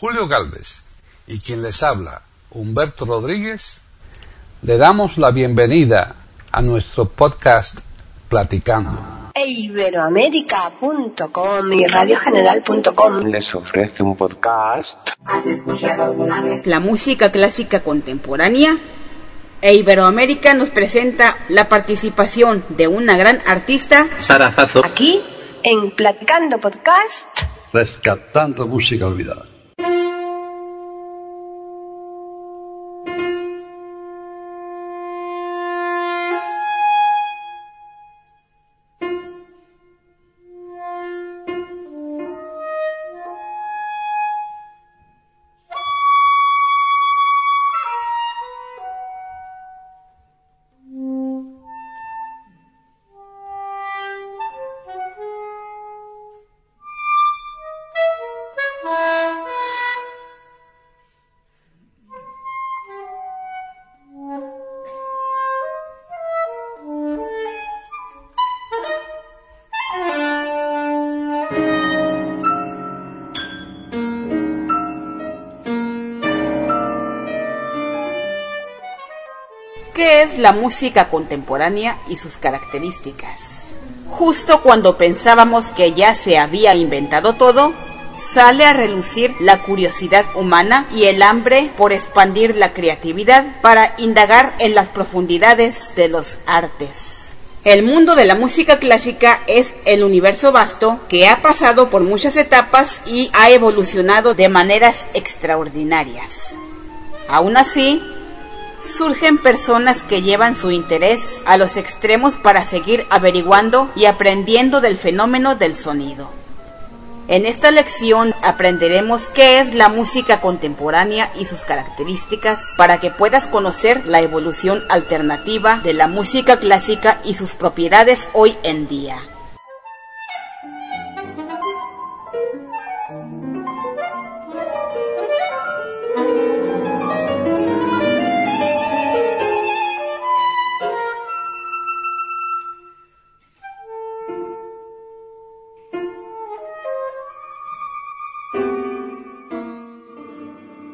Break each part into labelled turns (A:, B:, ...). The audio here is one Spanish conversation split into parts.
A: Julio Galvez y quien les habla, Humberto Rodríguez, le damos la bienvenida a nuestro podcast Platicando.
B: Iberoamérica.com y radiogeneral.com
C: les ofrece un podcast.
B: ¿Has escuchado alguna vez?
D: la música clásica contemporánea e Iberoamérica nos presenta la participación de una gran artista
E: Sara Zazo.
B: Aquí en Platicando Podcast.
A: Rescatando música olvidada.
D: La música contemporánea y sus características? Justo cuando pensábamos que ya se había inventado todo, sale a relucir la curiosidad humana y el hambre por expandir la creatividad para indagar en las profundidades de los artes. El mundo de la música clásica es el universo vasto que ha pasado por muchas etapas y ha evolucionado de maneras extraordinarias. Aún así, surgen personas que llevan su interés a los extremos para seguir averiguando y aprendiendo del fenómeno del sonido. En esta lección aprenderemos qué es la música contemporánea y sus características para que puedas conocer la evolución alternativa de la música clásica y sus propiedades hoy en día.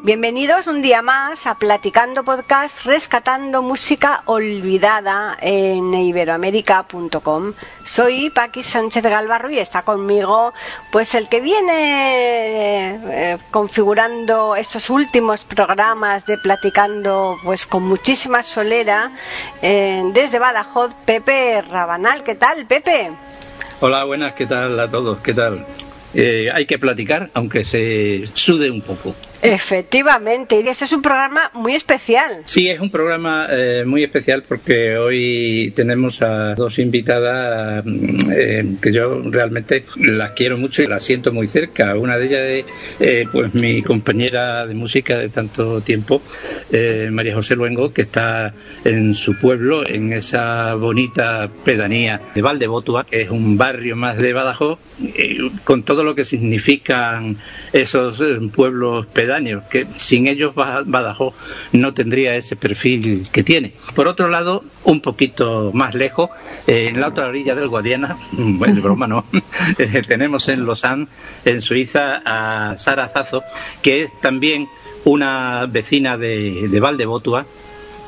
B: Bienvenidos un día más a Platicando Podcast, rescatando música olvidada en iberoamérica.com. Soy Paqui Sánchez Galvarro y está conmigo pues el que viene eh, configurando estos últimos programas de Platicando pues con muchísima solera eh, desde Badajoz, Pepe Rabanal. ¿Qué tal, Pepe?
E: Hola, buenas, ¿qué tal a todos? ¿Qué tal? Eh, hay que platicar, aunque se sude un poco.
B: Efectivamente, y este es un programa muy especial.
E: Sí, es un programa eh, muy especial porque hoy tenemos a dos invitadas mm, eh, que yo realmente las quiero mucho y las siento muy cerca. Una de ellas es eh, pues mi compañera de música de tanto tiempo, María José Luengo, que está en su pueblo, en esa bonita pedanía de Valdebotua, que es un barrio más de Badajoz, con todo lo que significan esos eh, pueblos pedáneos que sin ellos Ba- Badajoz no tendría ese perfil que tiene. Por otro lado, un poquito más lejos, eh, en la otra orilla del Guadiana, bueno, es broma no, eh, tenemos en Lausanne, en Suiza, a Sara Zazo, que es también una vecina de, de Valdebotua,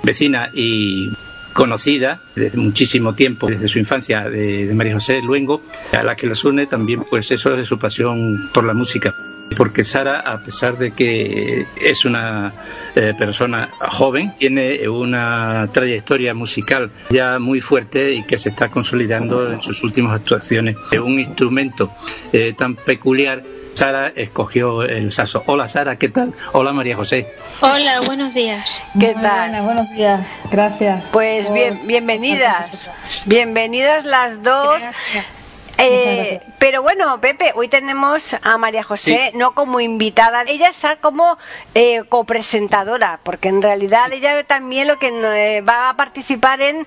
E: vecina y conocida desde muchísimo tiempo, desde su infancia, de, de María José Luengo, a la que les une también pues eso de su pasión por la música. Porque Sara, a pesar de que es una eh, persona joven, tiene una trayectoria musical ya muy fuerte y que se está consolidando en sus últimas actuaciones. Un instrumento eh, tan peculiar Sara escogió el saso. Hola Sara, ¿qué tal? Hola María José.
F: Hola, buenos días.
B: ¿Qué
F: Muy
B: tal?
F: buenas, buenos días, gracias.
B: Pues
F: por
B: bien, bienvenidas, bienvenidas las dos.
F: Gracias.
B: Eh, pero bueno, Pepe, hoy tenemos a María José
E: Sí.
B: no como invitada, ella está como eh, copresentadora, porque en realidad ella también lo que eh, va a participar en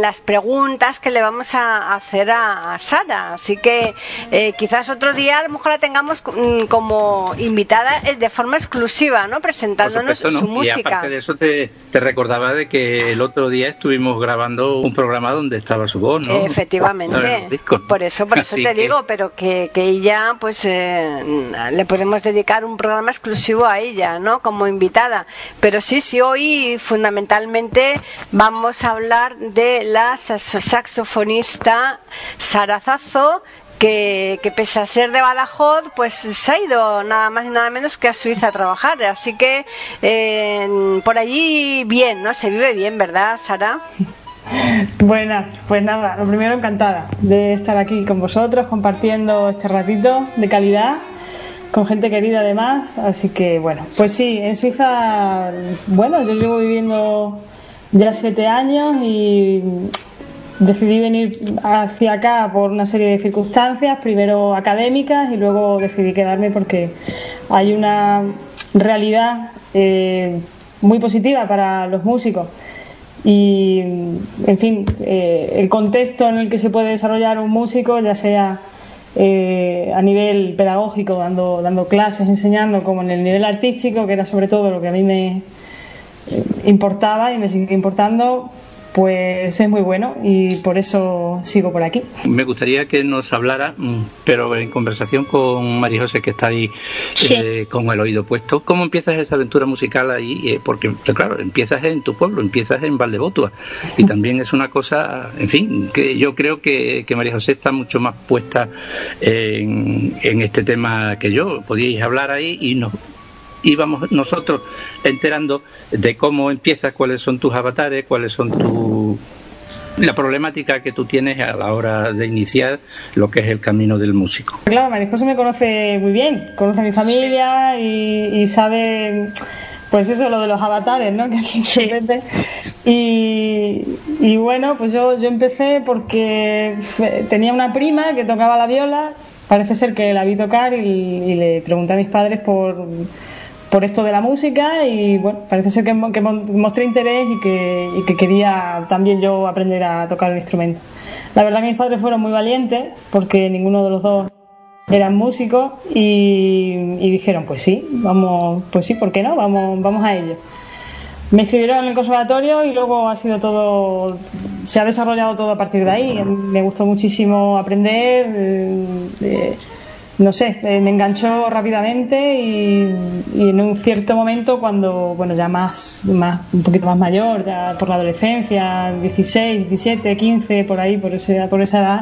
B: las preguntas que le vamos a hacer a, a Sara. Así que eh, quizás otro día a lo mejor la tengamos mm, como invitada eh, de forma exclusiva, ¿no? Presentándonos
E: supuesto,
B: su
E: ¿no? Y
B: música.
E: aparte de eso te, te recordaba de que el otro día estuvimos grabando un programa donde estaba su voz, ¿no?
B: Efectivamente. Por eso, por eso te digo, pero que, que ella, pues eh, le podemos dedicar un programa exclusivo a ella, ¿no? Como invitada. Pero sí, sí, hoy fundamentalmente vamos a hablar de la saxofonista Sarazazo que, que, pese a ser de Badajoz, pues se ha ido nada más y nada menos que a Suiza a trabajar. Así que eh, por allí bien, ¿no? Se vive bien, ¿verdad, Sara?
F: Buenas, pues nada, lo primero encantada de estar aquí con vosotros compartiendo este ratito de calidad con gente querida además, así que bueno, pues sí, en Suiza, bueno, yo llevo viviendo ya siete años y decidí venir hacia acá por una serie de circunstancias, primero académicas y luego decidí quedarme porque hay una realidad eh, muy positiva para los músicos y, en fin, eh, el contexto en el que se puede desarrollar un músico, ya sea eh, a nivel pedagógico, dando, dando clases, enseñando, como en el nivel artístico, que era sobre todo lo que a mí me importaba y me sigue importando, pues es muy bueno y por eso sigo por aquí.
E: Me gustaría que nos hablara, mm, pero en conversación con María José, que está ahí eh, con el oído puesto, ¿cómo empiezas esa aventura musical ahí? Eh, porque, claro, empiezas en tu pueblo, empiezas en Valdebotua y también es una cosa, en fin, que yo creo que, que María José está mucho más puesta en, en este tema que yo. Podíais hablar ahí y nos íbamos nosotros enterando de cómo empiezas, cuáles son tus avatares, cuáles son tu la problemática que tú tienes a la hora de iniciar lo que es el camino del músico.
F: Claro, María José me conoce muy bien, conoce a mi familia y, sabe pues eso, lo de los avatares, ¿no? y, y bueno, pues yo, yo empecé porque tenía una prima que tocaba la viola, parece ser que la vi tocar y le pregunté a mis padres por por esto de la música y bueno, parece ser que, mostré interés y que, quería también yo aprender a tocar el instrumento. La verdad que mis padres fueron muy valientes porque ninguno de los dos eran músicos y, dijeron pues sí, vamos, pues sí, ¿por qué no? Vamos, vamos a ello. Me inscribieron en el conservatorio y luego ha sido todo, se ha desarrollado todo a partir de ahí. Me gustó muchísimo aprender. Eh, no sé, eh, me enganchó rápidamente y, en un cierto momento, cuando, bueno, ya más, más, un poquito más mayor, ya por la adolescencia, 16, 17, 15, por ahí, por, ese, por esa edad,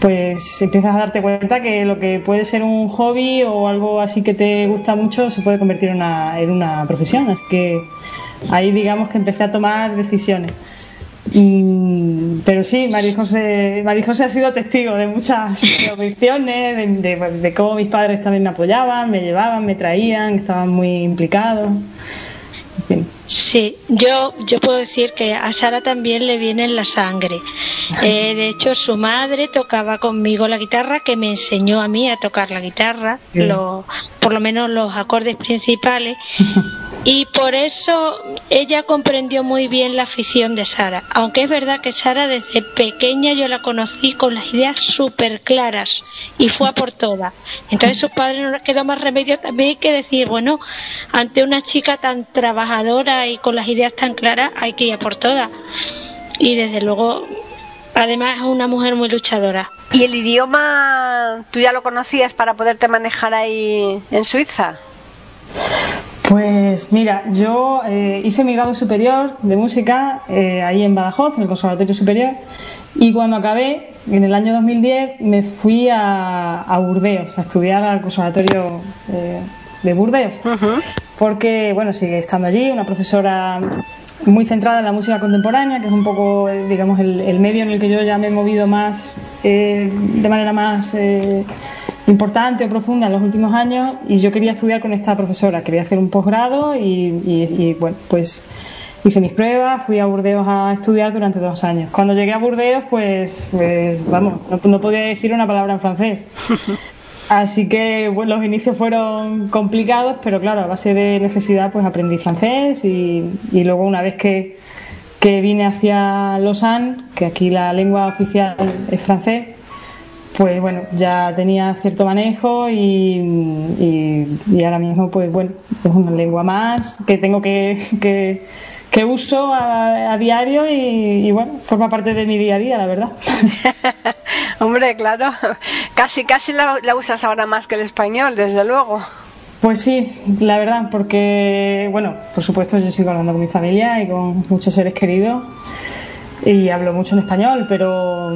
F: pues empiezas a darte cuenta que lo que puede ser un hobby o algo así que te gusta mucho se puede convertir en una, en una profesión. Así que ahí digamos que empecé a tomar decisiones. Pero sí, María José, ha sido testigo de muchas convicciones, de, cómo mis padres también me apoyaban, me llevaban, me traían, estaban muy implicados.
G: Sí, yo, yo puedo decir que a Sara también le viene en la sangre. Eh, de hecho, su madre tocaba conmigo la guitarra, que me enseñó a mí a tocar la guitarra, por lo menos los acordes principales. Y por eso ella comprendió muy bien la afición de Sara. Aunque es verdad que Sara desde pequeña yo la conocí con las ideas súper claras y fue a por todas. Entonces sus padres no les quedó más remedio también que decir, bueno, ante una chica tan trabajadora y con las ideas tan claras hay que ir a por todas. Y desde luego, además es una mujer muy luchadora.
B: ¿Y el idioma tú ya lo conocías para poderte manejar ahí en Suiza?
F: Pues mira, yo eh, hice mi grado superior de música eh, ahí en Badajoz, en el Conservatorio Superior, y cuando acabé, en el año 2010, me fui a, Burdeos a estudiar al Conservatorio eh, de Burdeos, porque, bueno, sigue estando allí, una profesora muy centrada en la música contemporánea, que es un poco, digamos, el, medio en el que yo ya me he movido más, de manera más importante o profunda en los últimos años y yo quería estudiar con esta profesora, quería hacer un posgrado y, bueno, pues hice mis pruebas, fui a Burdeos a estudiar durante dos años. Cuando llegué a Burdeos, pues, pues vamos, no, podía decir una palabra en francés. Así que bueno, los inicios fueron complicados, pero claro, a base de necesidad pues aprendí francés y, y luego una vez que, que vine hacia Lausanne, que aquí la lengua oficial es francés, pues bueno, ya tenía cierto manejo y, y, ahora mismo, pues bueno, es una lengua más que tengo que, que, uso a, diario y, bueno, forma parte de mi día a día, la verdad.
B: Hombre, claro, casi casi la, la usas ahora más que el español, desde luego.
F: Pues sí, la verdad, porque, bueno, por supuesto yo sigo hablando con mi familia y con muchos seres queridos y hablo mucho en español, pero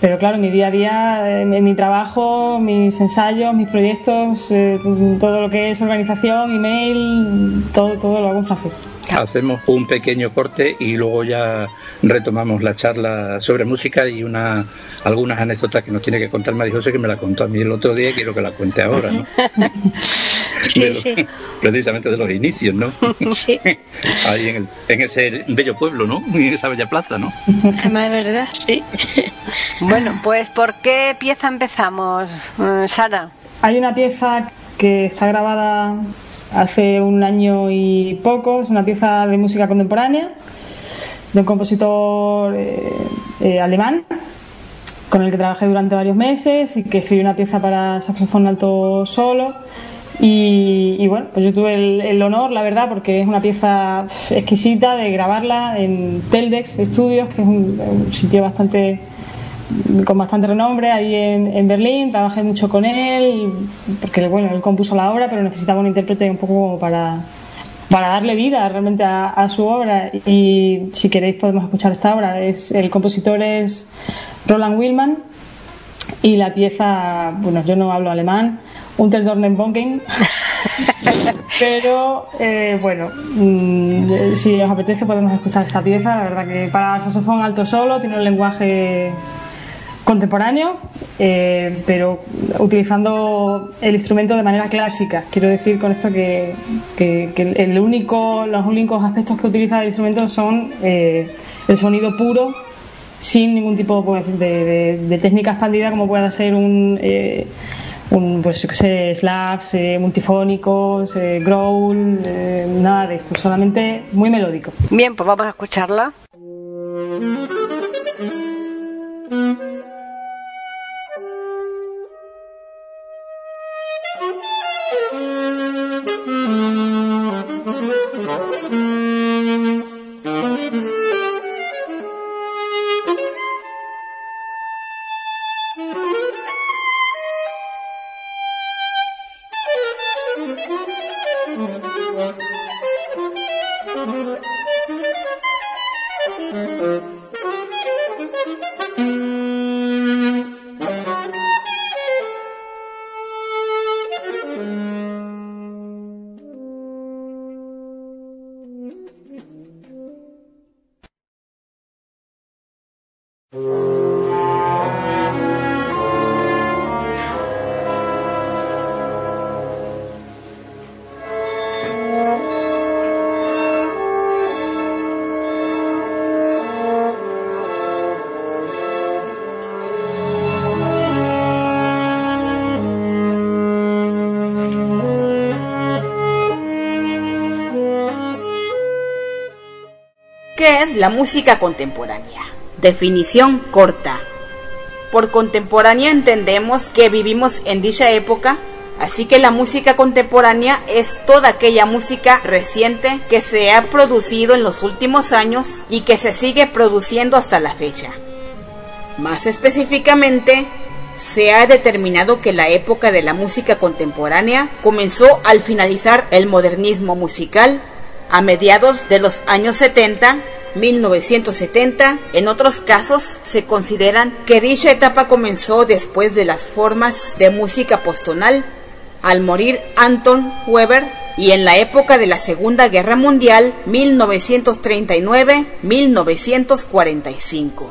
F: pero claro, mi día a día, en, mi trabajo, mis ensayos, mis proyectos, eh, todo lo que es organización, email, todo, todo lo hago en francés.
E: Hacemos un pequeño corte y luego ya retomamos la charla sobre música y una algunas anécdotas que nos tiene que contar María José, que me la contó a mí el otro día y quiero que la cuente ahora, ¿no? Precisamente de los inicios, ¿no? Sí. Ahí en, el, en ese bello pueblo, ¿no? En esa bella plaza, ¿no?
G: Además, de verdad, sí.
B: Bueno, pues ¿por qué pieza empezamos, eh, Sara?
F: Hay una pieza que está grabada hace un año y poco, es una pieza de música contemporánea de un compositor eh, eh, alemán con el que trabajé durante varios meses y que escribió una pieza para saxofón alto solo. Y, bueno, pues yo tuve el, honor, la verdad, porque es una pieza exquisita de grabarla en Teldex Studios, que es un sitio bastante con bastante renombre ahí en, Berlín, trabajé mucho con él, porque bueno, él compuso la obra, pero necesitaba un intérprete un poco para, para darle vida realmente a, su obra. Y si queréis podemos escuchar esta obra. Es, el compositor es Roland Willman y la pieza, bueno, yo no hablo alemán, Unterdornenbonken, pero eh, bueno, mm, si os apetece podemos escuchar esta pieza. La verdad que para saxofón alto solo tiene un lenguaje contemporáneo, eh, pero utilizando el instrumento de manera clásica. Quiero decir con esto que, el único, los únicos aspectos que utiliza el instrumento son eh, el sonido puro, sin ningún tipo pues, de, técnica expandida como pueda ser un, eh, un pues yo sé, slaps, multifónicos, growl, nada de esto, solamente muy melódico.
B: Bien, pues vamos a escucharla.
D: La música contemporánea? Definición corta. Por contemporánea entendemos que vivimos en dicha época, así que la música contemporánea es toda aquella música reciente que se ha producido en los últimos años y que se sigue produciendo hasta la fecha. Más específicamente, se ha determinado que la época de la música contemporánea comenzó al finalizar el modernismo musical a mediados de los años 70 1970. En otros casos se consideran que dicha etapa comenzó después de las formas de música postonal, al morir Anton Weber y en la época de la Segunda Guerra Mundial 1939-1945.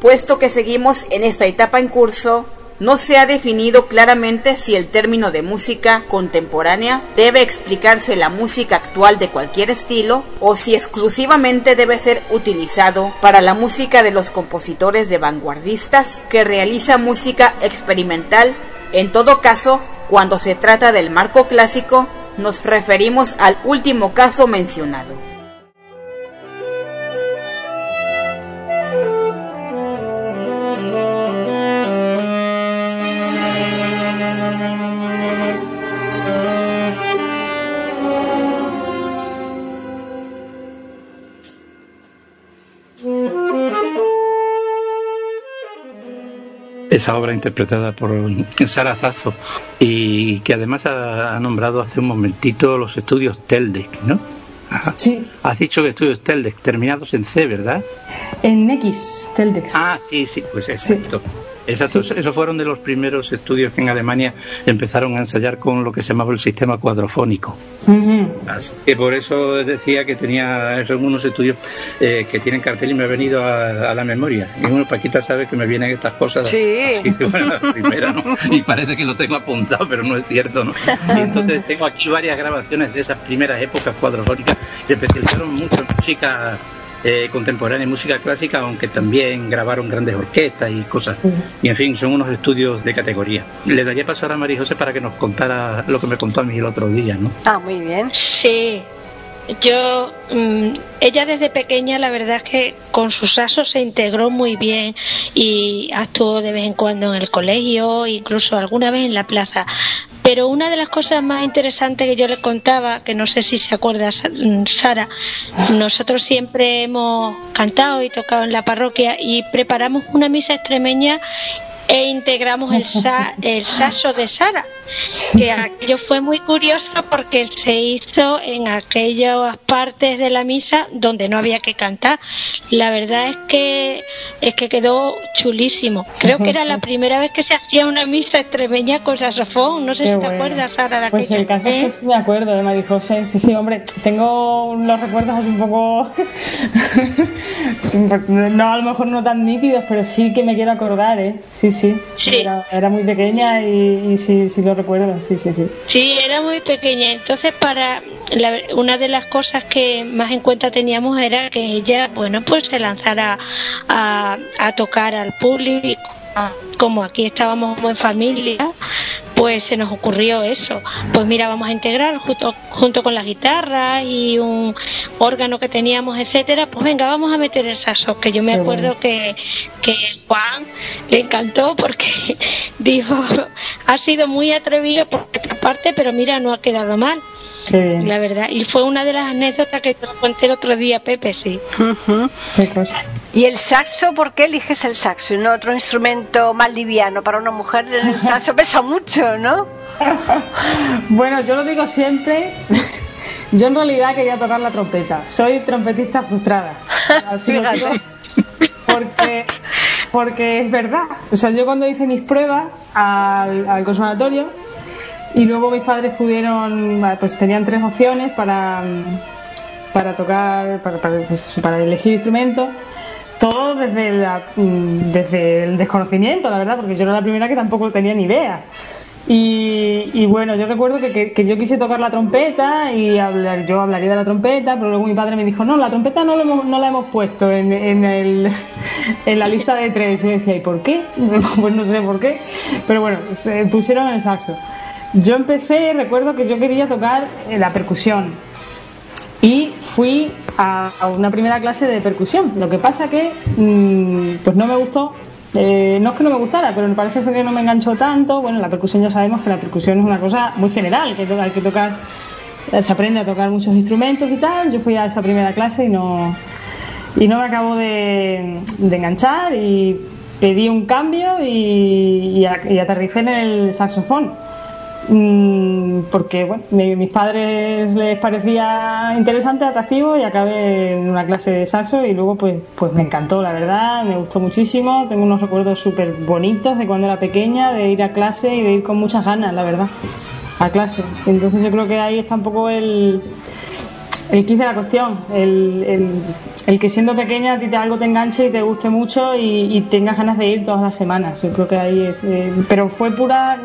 D: Puesto que seguimos en esta etapa en curso, no se ha definido claramente si el término de música contemporánea debe explicarse la música actual de cualquier estilo o si exclusivamente debe ser utilizado para la música de los compositores de vanguardistas que realiza música experimental. En todo caso, cuando se trata del marco clásico, nos referimos al último caso mencionado.
E: Esa obra interpretada por Sara Zazo y que además ha, nombrado hace un momentito los estudios Teldec, ¿no?
F: Sí.
E: Has dicho que estudios Teldec, terminados en C, ¿verdad?
F: En X, Teldex.
E: Ah, sí, sí, pues exacto. Exacto, esos fueron de los primeros estudios que en Alemania empezaron a ensayar con lo que se llamaba el sistema cuadrofónico. Así que por eso decía que tenía son unos estudios eh, que tienen cartel y me ha venido a, la memoria. Y bueno, Paquita sabe que me vienen estas cosas.
B: Sí.
E: Así que, bueno, la primera, ¿no? Y parece que lo tengo apuntado, pero no es cierto, ¿no? Y entonces tengo aquí varias grabaciones de esas primeras épocas cuadrofónicas. Se especializaron mucho en música eh, contemporánea y música clásica, aunque también grabaron grandes orquestas y cosas. Y en fin, son unos estudios de categoría. Le daría paso ahora a María José para que nos contara lo que me contó a mí el otro día, ¿no?
B: Ah, muy bien.
G: Sí. Yo, mm, ella desde pequeña, la verdad es que con sus asos se integró muy bien y actuó de vez en cuando en el colegio, incluso alguna vez en la plaza. Pero una de las cosas más interesantes que yo le contaba, que no sé si se acuerda Sara, nosotros siempre hemos cantado y tocado en la parroquia y preparamos una misa extremeña e integramos el, el saso de Sara, que aquello fue muy curioso porque se hizo en aquellas partes de la misa donde no había que cantar. La verdad es que es que quedó chulísimo. Creo que era la primera vez que se hacía una misa extremeña con saxofón. No sé si te acuerdas, Sara, de
F: Pues el caso es que sí me acuerdo de María José. Sí, sí, hombre, tengo los recuerdos así un poco... no, a lo mejor no tan nítidos, pero sí que me quiero acordar, ¿eh? Sí, sí. Era, muy pequeña y, sí, sí lo recuerdo, sí, sí, sí.
G: Sí, era muy pequeña. Entonces, para una de las cosas que más en cuenta teníamos era que ella, bueno, pues se lanzara a, a tocar al público como aquí estábamos en familia, pues se nos ocurrió eso. Pues mira, vamos a integrar junto, junto con la guitarra y un órgano que teníamos, etcétera, pues venga, vamos a meter el saxo, que yo me acuerdo que, que Juan le encantó porque dijo, ha sido muy atrevido por esta parte, pero mira, no ha quedado mal. La verdad, y fue una de las anécdotas que te conté el otro día, Pepe, sí.
B: ¿Y el saxo? ¿Por qué eliges el saxo y no otro instrumento más liviano? Para una mujer el saxo pesa mucho, ¿no?
F: bueno, yo lo digo siempre. Yo en realidad quería tocar la trompeta. Soy trompetista frustrada. Así lo digo. Porque, porque es verdad. O sea, yo cuando hice mis pruebas al, al conservatorio, y luego mis padres pudieron, pues tenían tres opciones para, para tocar, para, pues, elegir instrumentos. Todo desde, la, desde el desconocimiento, la verdad, porque yo era la primera que tampoco tenía ni idea. Y, bueno, yo recuerdo que, que, yo quise tocar la trompeta y yo hablaría de la trompeta, pero luego mi padre me dijo, no, la trompeta no, no la hemos puesto en, en, el, en la lista de tres. Y yo decía, ¿y por qué? pues no sé por qué, pero bueno, se pusieron el saxo. Yo empecé, recuerdo que yo quería tocar eh, la percusión y fui a, una primera clase de percusión. Lo que pasa que mm, pues no me gustó, eh, no es que no me gustara, pero me parece que no me enganchó tanto. Bueno, la percusión ya sabemos que la percusión es una cosa muy general, que hay que tocar, eh, se aprende a tocar muchos instrumentos y tal. Yo fui a esa primera clase y no, y no me acabo de, enganchar y pedí un cambio y, aterricé en el saxofón porque bueno, mis padres les parecía interesante, atractivo y acabé en una clase de saxo y luego pues, pues me encantó, la verdad, me gustó muchísimo, tengo unos recuerdos súper bonitos de cuando era pequeña, de ir a clase y de ir con muchas ganas, la verdad, a clase. Entonces yo creo que ahí está un poco el, el de la cuestión, el, el, que siendo pequeña a ti algo te enganche y te guste mucho y, tengas ganas de ir todas las semanas. Yo creo que ahí, eh, pero fue pura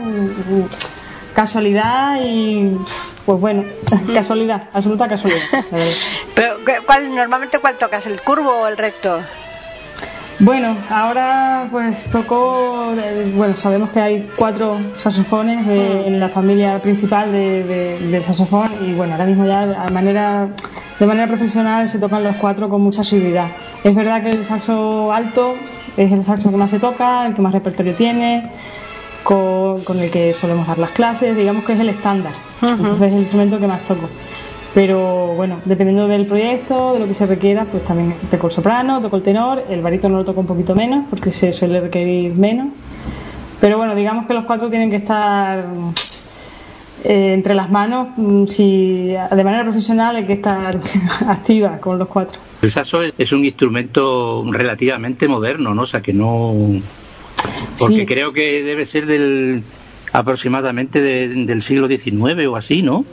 F: casualidad y pues bueno, casualidad, absoluta casualidad.
B: Pero ¿cuál, normalmente cuál tocas, el curvo o el recto?
F: Bueno, ahora pues tocó, eh, bueno, sabemos que hay cuatro saxofones mm. en la familia principal del saxofón y bueno, ahora mismo ya de manera, de manera profesional se tocan los cuatro con mucha seguridad. Es verdad que el saxo alto es el saxo que más se toca, el que más repertorio tiene, con, el que solemos dar las clases, digamos que es el estándar, entonces es el instrumento que más toco. Pero bueno, dependiendo del proyecto, de lo que se requiera, pues también toco el soprano, toco el tenor, el barítono lo toco un poquito menos porque se suele requerir menos. Pero bueno, digamos que los cuatro tienen que estar eh, entre las manos. mm, Si de manera profesional hay que estar activa con los cuatro.
E: El saso es, es un instrumento relativamente moderno, ¿no? O sea, que no... Porque
F: Sí.
E: creo que debe ser del aproximadamente de- del siglo XIX o así, ¿no?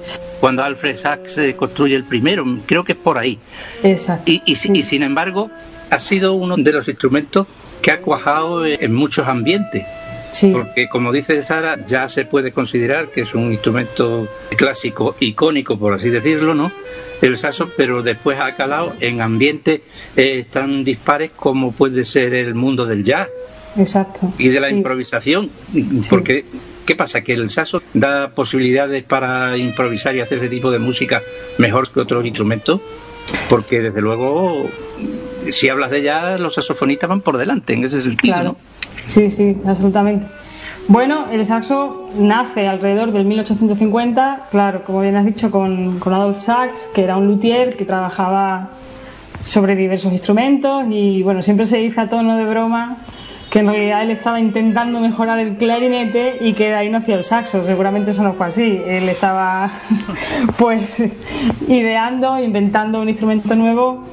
E: Cuando Alfred Sachs eh, construye el primero, creo que es por ahí.
F: Exacto.
E: Y, y, y sin embargo, ha sido uno de los instrumentos que ha cuajado en muchos ambientes.
F: Sí,
E: Porque, como dice Sara, ya se puede considerar que es un instrumento clásico, icónico, por así decirlo, ¿no? El saso, pero después ha calado en ambientes eh, tan dispares como puede ser el mundo del jazz
F: exacto.
E: y de la
F: Sí.
E: improvisación. Porque, ¿qué pasa? Que el saso da posibilidades para improvisar y hacer ese tipo de música mejor que otros instrumentos. Porque, desde luego, si hablas de jazz, los saxofonistas van por delante en ese sentido,
F: Claro.
E: ¿no?
F: Sí, sí, absolutamente. Bueno, el saxo nace alrededor del 1850, claro, como bien has dicho, con, con Adolf Sachs, que era un luthier que trabajaba sobre diversos instrumentos y bueno, siempre se dice a tono de broma que en realidad él estaba intentando mejorar el clarinete y que de ahí nació el saxo. Seguramente eso no fue así. Él estaba pues ideando, inventando un instrumento nuevo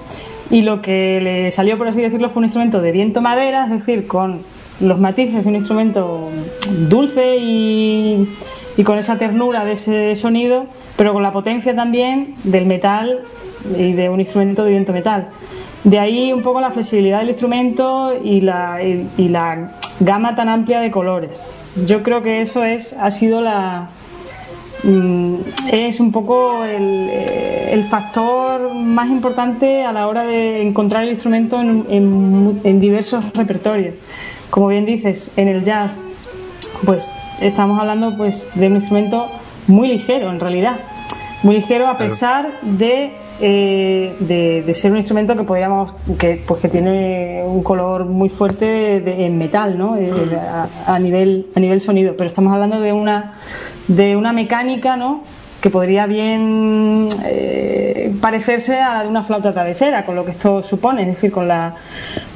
F: y lo que le salió, por así decirlo, fue un instrumento de viento madera, es decir, con los matices de un instrumento dulce y, y con esa ternura de ese sonido, pero con la potencia también del metal y de un instrumento de viento metal. De ahí un poco la flexibilidad del instrumento y la, y, y la gama tan amplia de colores. Yo creo que eso es, ha sido la, mm, es un poco el, eh, el factor más importante a la hora de encontrar el instrumento en, en en diversos repertorios. Como bien dices, en el jazz, pues estamos hablando pues de un instrumento muy ligero en realidad, muy ligero a pesar de, eh, de, de ser un instrumento que podríamos que pues que tiene un color muy fuerte de- en metal, ¿no? Eh, a, a nivel a nivel sonido, pero estamos hablando de una de una mecánica, ¿no? que podría bien eh, parecerse a la de una flauta travesera, con lo que esto supone, es decir, con la,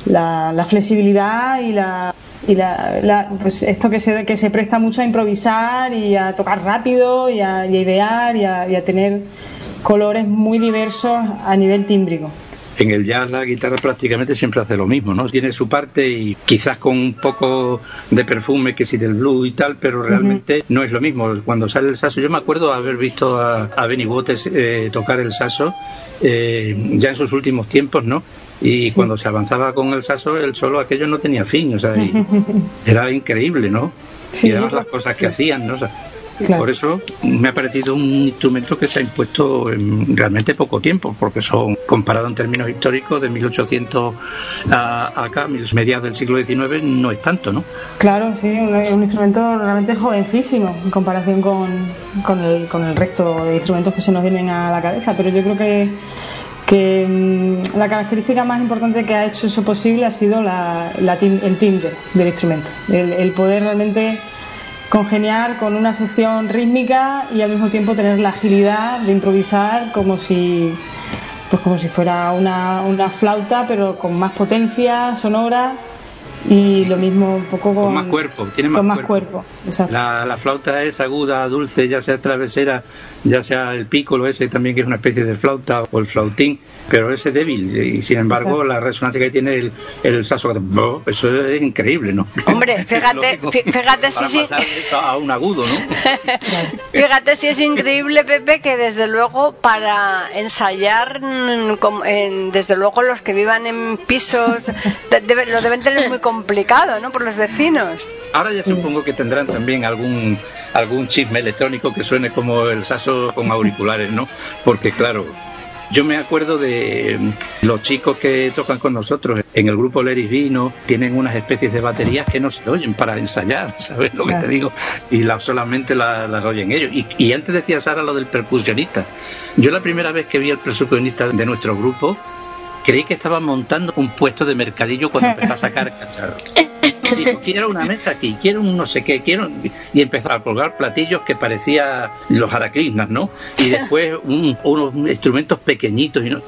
F: la, la flexibilidad y la y la, la- pues esto que se, que se presta mucho a improvisar y a tocar rápido y a, y a idear y a, y a tener colores muy diversos a nivel tímbrico.
E: En el jazz la guitarra prácticamente siempre hace lo mismo, ¿no? Tiene su parte y quizás con un poco de perfume que si del blues y tal, pero realmente no es lo mismo. Cuando sale el saso, yo me acuerdo haber visto a, a Benny Botes eh, tocar el saso eh, ya en sus últimos tiempos, ¿no? Y cuando se avanzaba con el saso, el solo aquello no tenía fin, o sea, y era increíble, ¿no?
F: Sí,
E: y
F: yo-
E: las cosas que hacían, ¿no? O sea,
F: Claro.
E: Por eso me ha parecido un instrumento que se ha impuesto en realmente poco tiempo, porque son, comparado en términos históricos, de 1800 a acá, mediados del siglo XIX, no es tanto, ¿no?
F: Claro, sí, un, un instrumento realmente jovencísimo en comparación con, con, el, con el resto de instrumentos que se nos vienen a la cabeza, pero yo creo que, que mm, la característica más importante que ha hecho eso posible ha sido la, la el timbre del instrumento, el, el poder realmente congeniar con una sección rítmica y al mismo tiempo tener la agilidad de improvisar como si pues como si fuera una, una flauta pero con más potencia sonora y lo mismo un poco con,
E: Con más cuerpo, tiene más
F: con más
E: cuerpo.
F: cuerpo, exacto.
E: La, la flauta es aguda, dulce, ya sea travesera, ya sea el pícolo ese también que es una especie de flauta o el flautín, pero ese es débil y sin embargo
F: Exacto.
E: la resonancia que tiene el, el saso, ¡oh! eso es increíble, ¿no?
B: Hombre, fíjate, fíjate si sí.
E: eso a un agudo, ¿no?
B: Fíjate si es increíble, Pepe, que desde luego para ensayar, mm, en- desde luego los que vivan en pisos, de- debe- lo deben tener muy complicado, ¿no? Por los vecinos.
E: Ahora ya supongo que tendrán también algún algún chisme electrónico que suene como el saso con auriculares, ¿no? Porque claro, yo me acuerdo de mm, los chicos que tocan con nosotros en el grupo Leris Vino, tienen unas especies de baterías que no se oyen para ensayar, ¿sabes lo que te digo? Y la, solamente la- las oyen ellos. Y, y antes decía Sara lo del percusionista. Yo la primera vez que vi al percusionista de nuestro grupo, creí que estaba montando un puesto de mercadillo cuando empezó a sacar cacharros. Dijo, quiero una mesa aquí, quiero un no sé qué, quiero... Y empezó a colgar platillos que parecía los araclisnas, ¿no? Y después un- unos instrumentos pequeñitos y no...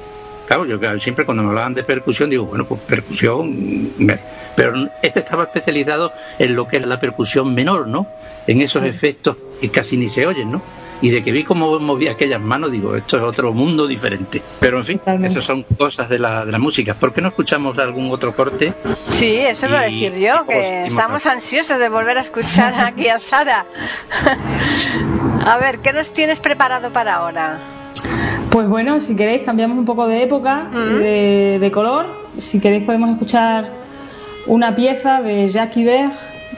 E: claro, yo siempre cuando me hablaban de percusión digo, bueno, pues percusión, pero este estaba especializado en lo que es la percusión menor, ¿no? En esos efectos que casi ni se oyen, ¿no? Y de que vi cómo movía aquellas manos, digo, esto es otro mundo diferente. Pero en fin, esas son cosas de la, de la música. ¿Por qué no escuchamos algún otro corte?
B: Sí, eso lo voy a decir yo, que estamos ansiosos de volver a escuchar aquí a Sara. a ver, ¿qué nos tienes preparado para ahora?
F: Pues bueno, si queréis cambiamos un poco de época, mm. de, de, color. Si queréis podemos escuchar una pieza de Jacques Ibert,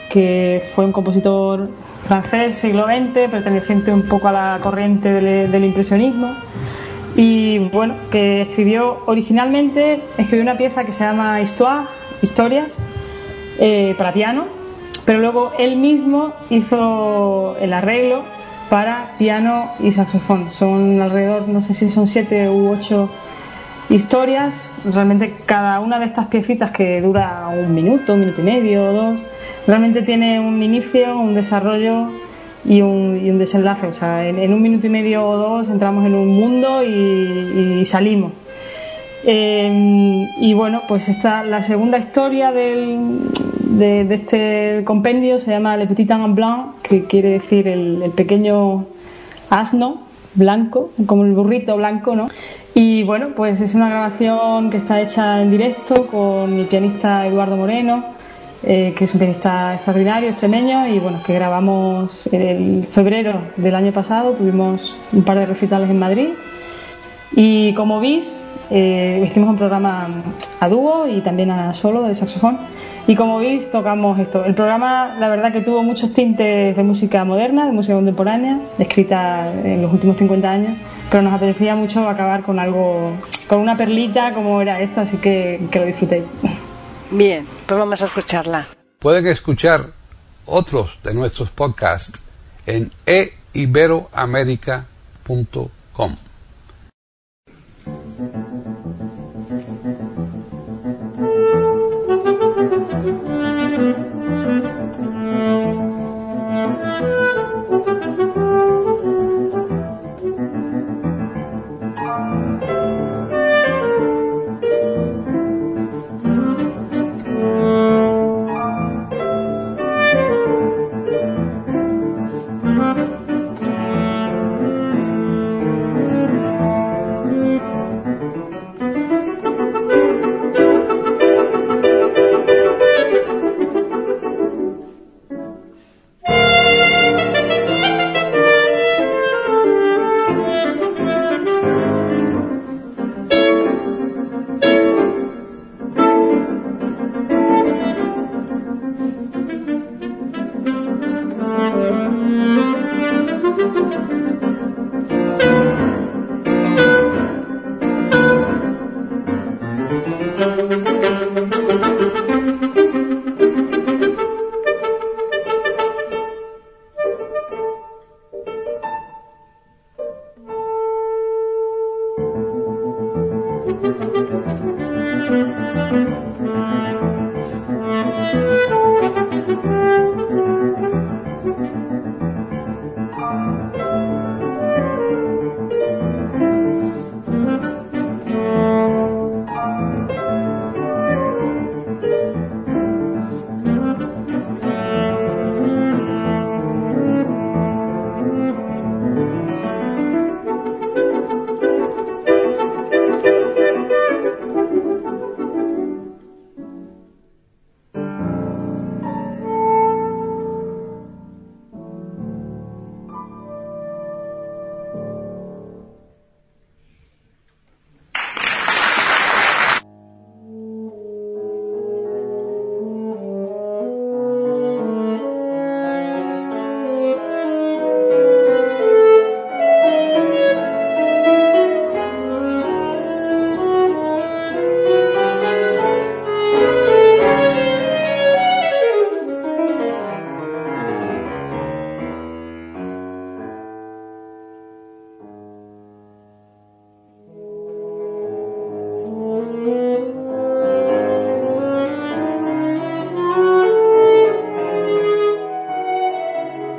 F: que fue un compositor francés, siglo XX, perteneciente un poco a la corriente del, impresionismo. Y bueno, que escribió originalmente, escribió una pieza que se llama Histoire, Historias, eh, para piano, pero luego él mismo hizo el arreglo para piano y saxofón. Son alrededor, no sé si son siete u ocho historias. Realmente cada una de estas piecitas que dura un minuto, un minuto y medio o dos, realmente tiene un inicio, un desarrollo y un, desenlace. O sea, en, un minuto y medio o dos entramos en un mundo y, salimos. Eh, y bueno, pues esta, la segunda historia del, de, este compendio se llama Le Petit en Blanc, que quiere decir el pequeño asno blanco, como el burrito blanco, ¿no? Y bueno, pues es una grabación que está hecha en directo con el pianista Eduardo Moreno, eh, que es un pianista extraordinario, extremeño, y bueno, que grabamos en febrero del año pasado, tuvimos un par de recitales en Madrid. Y como veis, eh, hicimos un programa a dúo y también a solo de saxofón. Y como veis, tocamos esto. El programa, la verdad, que tuvo muchos tintes de música moderna, de música contemporánea, escrita en los últimos 50 años, pero nos apetecía mucho acabar con algo, con una perlita como era esta, así que que lo disfrutéis.
B: Bien, pues vamos a escucharla.
A: Pueden escuchar otros de nuestros podcasts en eiberoamerica.com.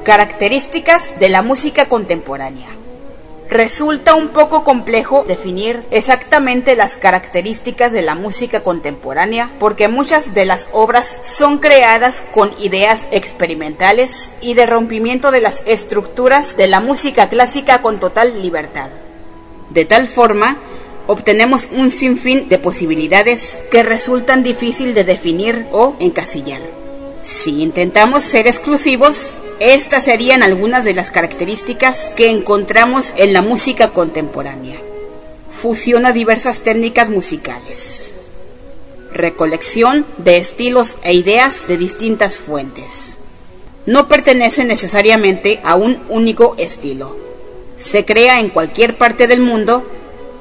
D: Características de la música contemporánea. Resulta un poco complejo definir exactamente las características de la música contemporánea porque muchas de las obras son creadas con ideas experimentales y de rompimiento de las estructuras de la música clásica con total libertad. De tal forma, obtenemos un sinfín de posibilidades que resultan difícil de definir o encasillar. Si intentamos ser exclusivos, estas serían algunas de las características que encontramos en la música contemporánea. Fusiona diversas técnicas musicales. Recolección de estilos e ideas de distintas fuentes. No pertenece necesariamente a un único estilo. Se crea en cualquier parte del mundo,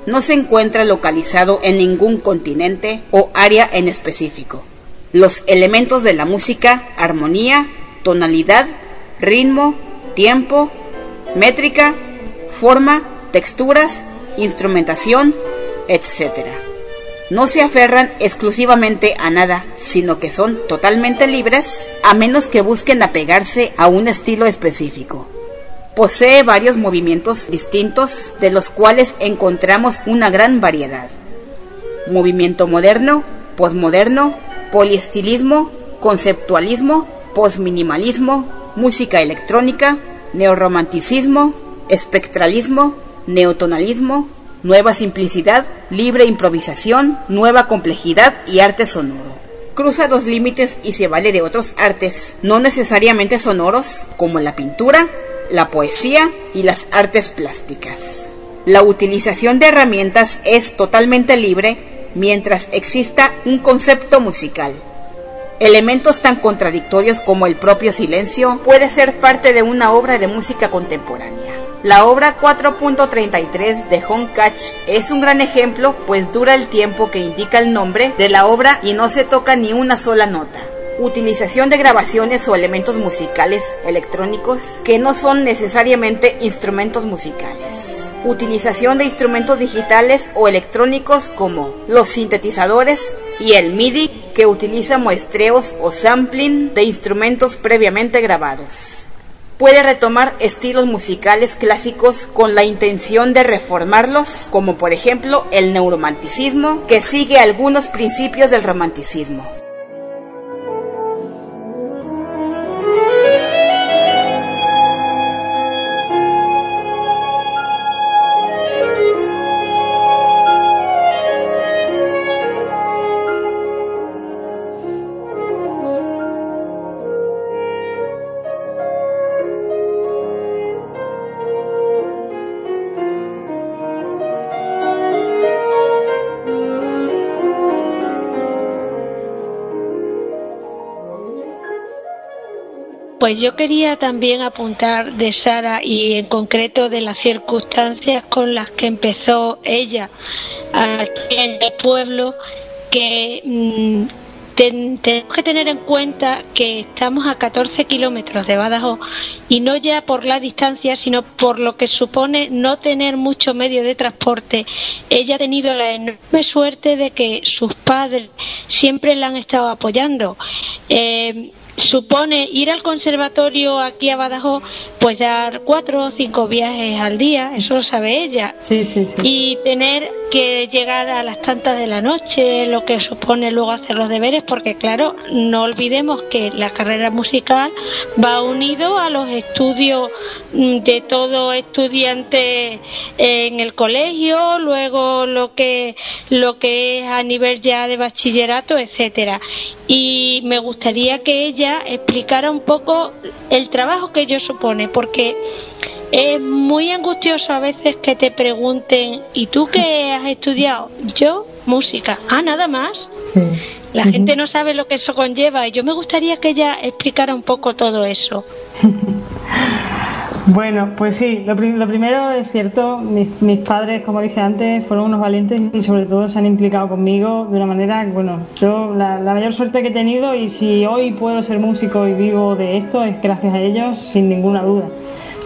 D: no se encuentra localizado en ningún continente o área en específico. Los elementos de la música, armonía, tonalidad, ritmo, tiempo, métrica, forma, texturas, instrumentación, etc. No se aferran exclusivamente a nada, sino que son totalmente libres, a menos que busquen apegarse a un estilo específico. Posee varios movimientos distintos, de los cuales encontramos una gran variedad. Movimiento moderno, posmoderno, poliestilismo, conceptualismo, postminimalismo, música electrónica, neorromanticismo, espectralismo, neotonalismo, nueva simplicidad, libre improvisación, nueva complejidad y arte sonoro. Cruza los límites y se vale de otros artes, no necesariamente sonoros, como la pintura, la poesía y las artes plásticas. La utilización de herramientas es totalmente libre mientras exista un concepto musical. Elementos tan contradictorios como el propio silencio puede ser parte de una obra de música contemporánea. La obra 4.33 de Catch es un gran ejemplo, pues dura el tiempo que indica el nombre de la obra y no se toca ni una sola nota. Utilización de grabaciones o elementos musicales electrónicos que no son necesariamente instrumentos musicales. Utilización de instrumentos digitales o electrónicos como los sintetizadores y el MIDI que utiliza muestreos o sampling de instrumentos previamente grabados. Puede retomar estilos musicales clásicos con la intención de reformarlos, como por ejemplo el neuromanticismo, que sigue algunos principios del romanticismo.
G: Pues yo quería también apuntar de Sara y en concreto de las circunstancias con las que empezó ella aquí en el pueblo, que mm, tenemos que tener en cuenta que estamos a 14 kilómetros de Badajoz y no ya por la distancia, sino por lo que supone no tener mucho medio de transporte. Ella ha tenido la enorme suerte de que sus padres siempre la han estado apoyando. Eh, supone ir al conservatorio aquí a Badajoz, pues dar cuatro o cinco viajes al día, eso lo sabe ella.
F: Sí, sí, sí.
G: Y tener que llegar a las tantas de la noche, lo que supone luego hacer los deberes, porque claro, no olvidemos que la carrera musical va unido a los estudios mm, de todo estudiante en el colegio, luego lo que lo que es a nivel ya de bachillerato, etcétera. Y me gustaría que ella explicara un poco el trabajo que ello supone, porque es muy angustioso a veces que te pregunten, ¿y tú qué has estudiado? Yo, música. Ah, nada más. La gente no sabe lo que eso conlleva y yo me gustaría que ella explicara un poco todo eso.
F: Bueno, pues sí, lo, primero es cierto, mis, padres, como dije antes, fueron unos valientes y sobre todo se han implicado conmigo de una manera, bueno, yo la, mayor suerte que he tenido y si hoy puedo ser músico y vivo de esto es gracias a ellos, sin ninguna duda.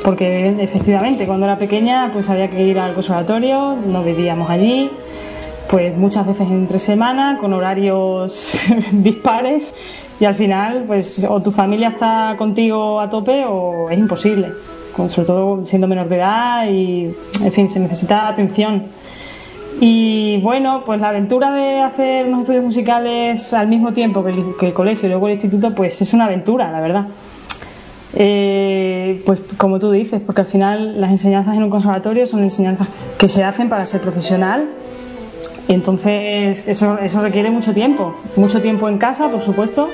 F: Porque efectivamente, cuando era pequeña, pues había que ir al conservatorio, nos vivíamos allí, pues muchas veces entre semana, con horarios dispares, y al final, pues o tu familia está contigo a tope o es imposible. Sobre todo siendo menor de edad y, en fin, se necesita atención. Y bueno, pues la aventura de hacer unos estudios musicales al mismo tiempo que el, colegio y luego el instituto, pues es una aventura, la verdad. Eh, pues como tú dices, porque al final las enseñanzas en un conservatorio son enseñanzas que se hacen para ser profesional. Y entonces eso, eso requiere mucho tiempo, mucho tiempo en casa, por supuesto,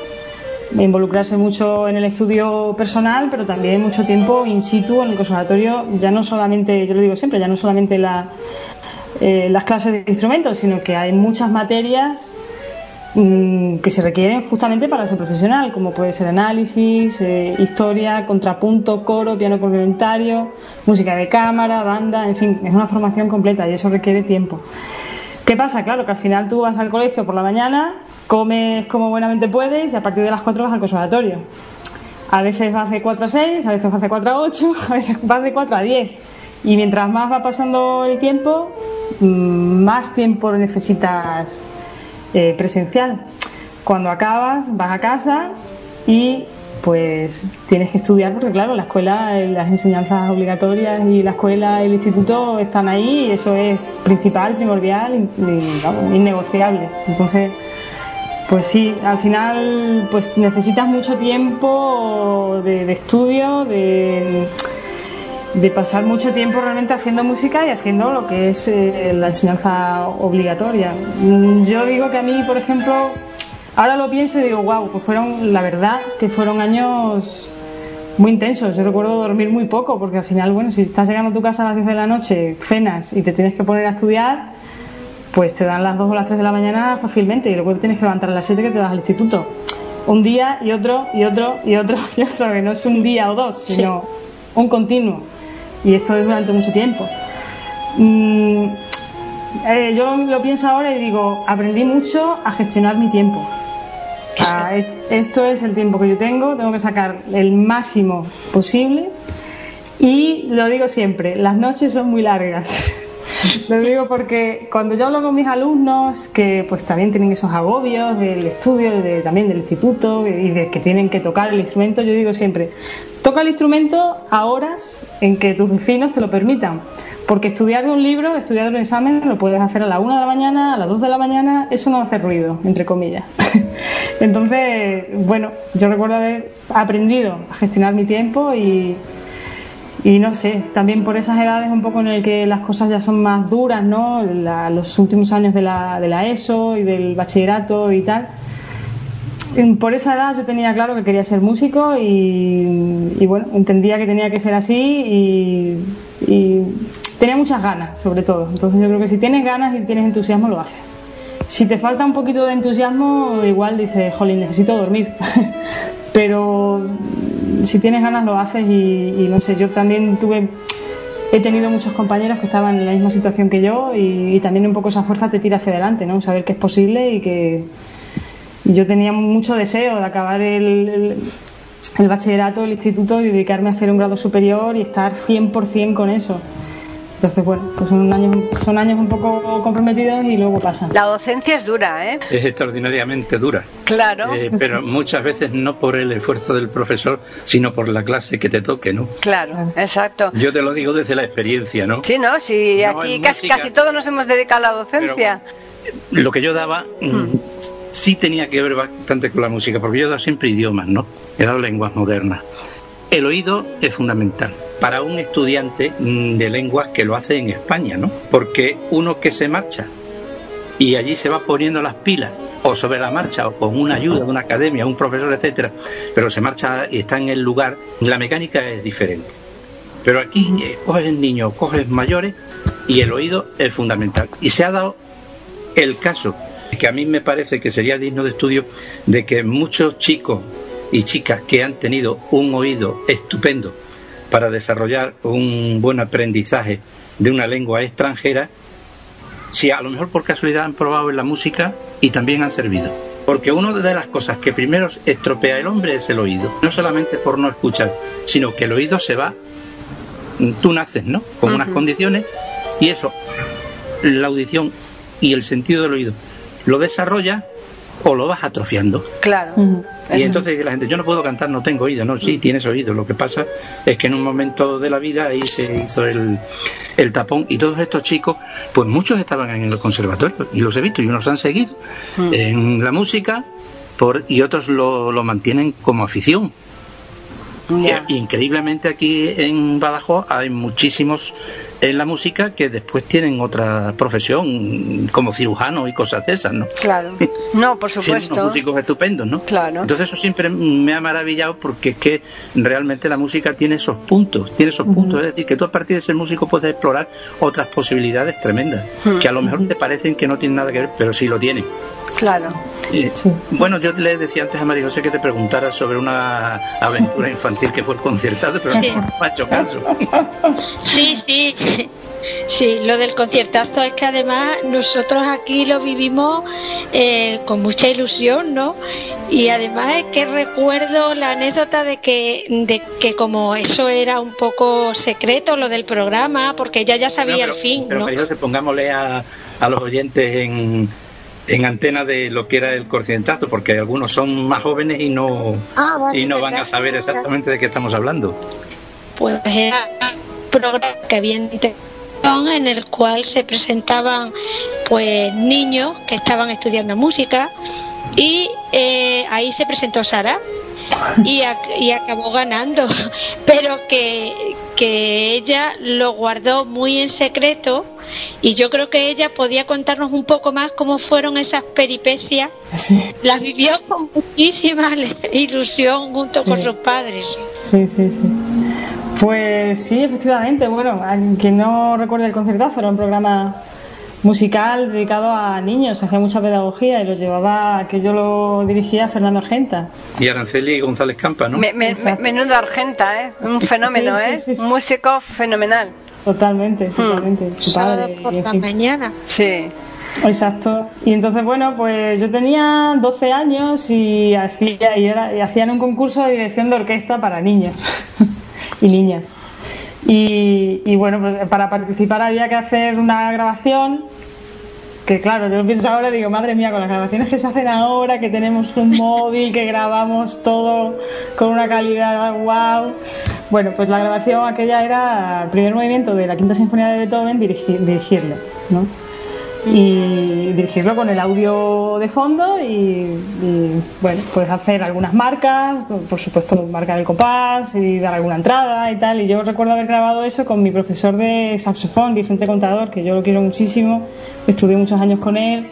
F: involucrarse mucho en el estudio personal, pero también mucho tiempo in situ en el conservatorio, ya no solamente, yo lo digo siempre, ya no solamente la, eh, las clases de instrumentos, sino que hay muchas materias mm, que se requieren justamente para ser profesional, como puede ser análisis, eh, historia, contrapunto, coro, piano complementario, música de cámara, banda, en fin, es una formación completa y eso requiere tiempo. ¿Qué pasa? Claro, que al final tú vas al colegio por la mañana, comes como buenamente puedes y a partir de las 4 vas al conservatorio. A veces vas de 4 a 6, a veces vas de 4 a 8, a veces vas de 4 a 10. Y mientras más va pasando el tiempo, mm, más tiempo necesitas eh, presencial. Cuando acabas, vas a casa y pues tienes que estudiar porque claro, la escuela, las enseñanzas obligatorias y la escuela el instituto están ahí y eso es principal, primordial, y, innegociable. Entonces, pues sí, al final pues necesitas mucho tiempo de, estudio, de, de, pasar mucho tiempo realmente haciendo música y haciendo lo que es eh, la enseñanza obligatoria. Yo digo que a mí, por ejemplo, Ahora lo pienso y digo, wow, pues fueron, la verdad, que fueron años muy intensos. Yo recuerdo dormir muy poco, porque al final, bueno, si estás llegando a tu casa a las 10 de la noche, cenas y te tienes que poner a estudiar, pues te dan las 2 o las 3 de la mañana fácilmente y luego te tienes que levantar a las 7 que te vas al instituto. Un día y otro y otro y otro y otro, que no es un día o dos, sino un continuo. Y esto es durante mucho tiempo. Mm, eh, yo lo pienso ahora y digo, aprendí mucho a gestionar mi tiempo esto es el tiempo que yo tengo, tengo que sacar el máximo posible y lo digo siempre, las noches son muy largas. Lo digo porque cuando yo hablo con mis alumnos que pues también tienen esos agobios del estudio, de, también del instituto y de que tienen que tocar el instrumento, yo digo siempre, toca el instrumento a horas en que tus vecinos te lo permitan. Porque estudiar un libro, estudiar un examen, lo puedes hacer a la 1 de la mañana, a las 2 de la mañana, eso no hace ruido, entre comillas. Entonces, bueno, yo recuerdo haber aprendido a gestionar mi tiempo y, y no sé, también por esas edades un poco en el que las cosas ya son más duras, ¿no? los últimos años de la, de la ESO y del bachillerato y tal. Por esa edad yo tenía claro que quería ser músico y, y bueno, entendía que tenía que ser así y, y tenía muchas ganas, sobre todo. Entonces yo creo que si tienes ganas y tienes entusiasmo, lo haces. Si te falta un poquito de entusiasmo, igual dices, jolín, necesito dormir. Pero si tienes ganas, lo haces y, no sé, yo también tuve he tenido muchos compañeros que estaban en la misma situación que yo y, también un poco esa fuerza te tira hacia adelante, ¿no? Saber que es posible y que yo tenía mucho deseo de acabar el, el bachillerato, el instituto y dedicarme a hacer un grado superior y estar 100% con eso. Entonces, bueno, pues son años, son años un poco comprometidos y luego pasan.
B: La docencia es dura, ¿eh?
E: Es extraordinariamente dura.
B: Claro.
E: Eh, pero muchas veces no por el esfuerzo del profesor, sino por la clase que te toque, ¿no?
B: Claro, exacto.
E: Yo te lo digo desde la experiencia, ¿no?
B: Sí, ¿no? Sí, aquí casi, casi todos nos hemos dedicado a la docencia.
E: lo que yo daba... Mm, hmm. sí tenía que ver bastante con la música, porque yo he dado siempre idiomas, ¿no? He dado lenguas modernas. El oído es fundamental para un estudiante mm, de lenguas que lo hace en España, ¿no? Porque uno que se marcha y allí se va poniendo las pilas o sobre la marcha o con una ayuda de una academia, un profesor, etcétera, pero se marcha y está en el lugar, la mecánica es diferente. Pero aquí eh, coges niños, coges mayores y el oído es fundamental. Y se ha dado el caso que a mí me parece que sería digno de estudio de que muchos chicos y chicas que han tenido un oído estupendo para desarrollar un buen aprendizaje de una lengua extranjera, si a lo mejor por casualidad han probado en la música y también han servido. Porque una de las cosas que primero estropea el hombre es el oído. No solamente por no escuchar, sino que el oído se va, tú naces, ¿no? Con unas condiciones y eso, la audición y el sentido del oído, lo desarrolla o lo vas atrofiando.
B: Claro.
E: Y entonces dice la gente, yo no puedo cantar, no tengo oído. No, sí, tienes oído. Lo que pasa es que en un momento de la vida ahí se hizo el, el tapón y todos estos chicos, pues muchos estaban en el conservatorio y los he visto y unos han seguido
B: Mm.
E: en la música por, y otros lo, lo mantienen como afición. Increíblemente aquí en Badajoz hay muchísimos en la música que después tienen otra profesión como cirujano y cosas de esas, ¿no?
B: Claro. No, por
E: Siendo unos
B: supuesto.
E: músicos estupendos, ¿no?
B: Claro.
E: Entonces eso siempre me ha maravillado porque es que realmente la música tiene esos puntos, tiene esos puntos, es decir, que tú a partir de ser músico puedes explorar otras posibilidades tremendas, que a lo mejor te parecen que no tienen nada que ver, pero sí lo tienen.
B: Claro.
E: Y, Bueno, yo le decía antes a María José que te preguntara sobre una aventura infantil que fue el conciertado, pero
G: Sí.
E: no me ha hecho caso.
G: Sí, sí. Sí, lo del conciertazo es que además nosotros aquí lo vivimos eh, con mucha ilusión, ¿no? Y además es que recuerdo la anécdota de que, de que como eso era un poco secreto, lo del programa, porque ella ya sabía
E: pero,
G: el fin,
E: pero
G: ¿no?
E: María José, pongámosle a, a los oyentes en, en antena de lo que era el conciertazo, porque algunos son más jóvenes y no,
G: Ah, vale,
E: y no van a saber exactamente de qué estamos hablando.
G: pues era programa que había en el cual se presentaban pues niños que estaban estudiando música y eh, ahí se presentó Sara y, ac- y acabó ganando. Pero que, que ella lo guardó muy en secreto y yo creo que ella podía contarnos un poco más cómo fueron esas peripecias. Las vivió con muchísima ilusión junto con sus padres.
F: Sí, sí, sí. Pues sí, efectivamente. Bueno, a quien no recuerde el concertazo, era un programa musical dedicado a niños, hacía mucha pedagogía y lo llevaba, que yo lo dirigía Fernando Argenta.
E: Y Araceli González Campa, ¿no?
B: Me- me- menudo Argenta, ¿eh? Un fenómeno,
F: Sí,
B: ¿eh?
F: sí, sí.
B: Un músico fenomenal.
F: Totalmente, totalmente. Su padre.
G: por
F: y en
G: la
F: fin.
G: mañana
B: Sí.
F: Exacto. Y entonces, bueno, pues yo tenía 12 años y, hacía, y, era- y hacían un concurso de dirección de orquesta para niños y niñas. Y, y bueno, pues para participar había que hacer una grabación. Que claro, yo lo pienso ahora y digo, madre mía, con las grabaciones que se hacen ahora, que tenemos un móvil, que grabamos todo con una calidad wow. Bueno, pues la grabación aquella era el primer movimiento de la Quinta Sinfonía de Beethoven, dirigir- dirigirlo, ¿no? Y dirigirlo con el audio de fondo y, bueno, pues hacer algunas marcas, por supuesto marcar el compás y dar alguna entrada y tal. Y yo recuerdo haber grabado eso con mi profesor de saxofón, Vicente Contador, que yo lo quiero muchísimo, estudié muchos años con él.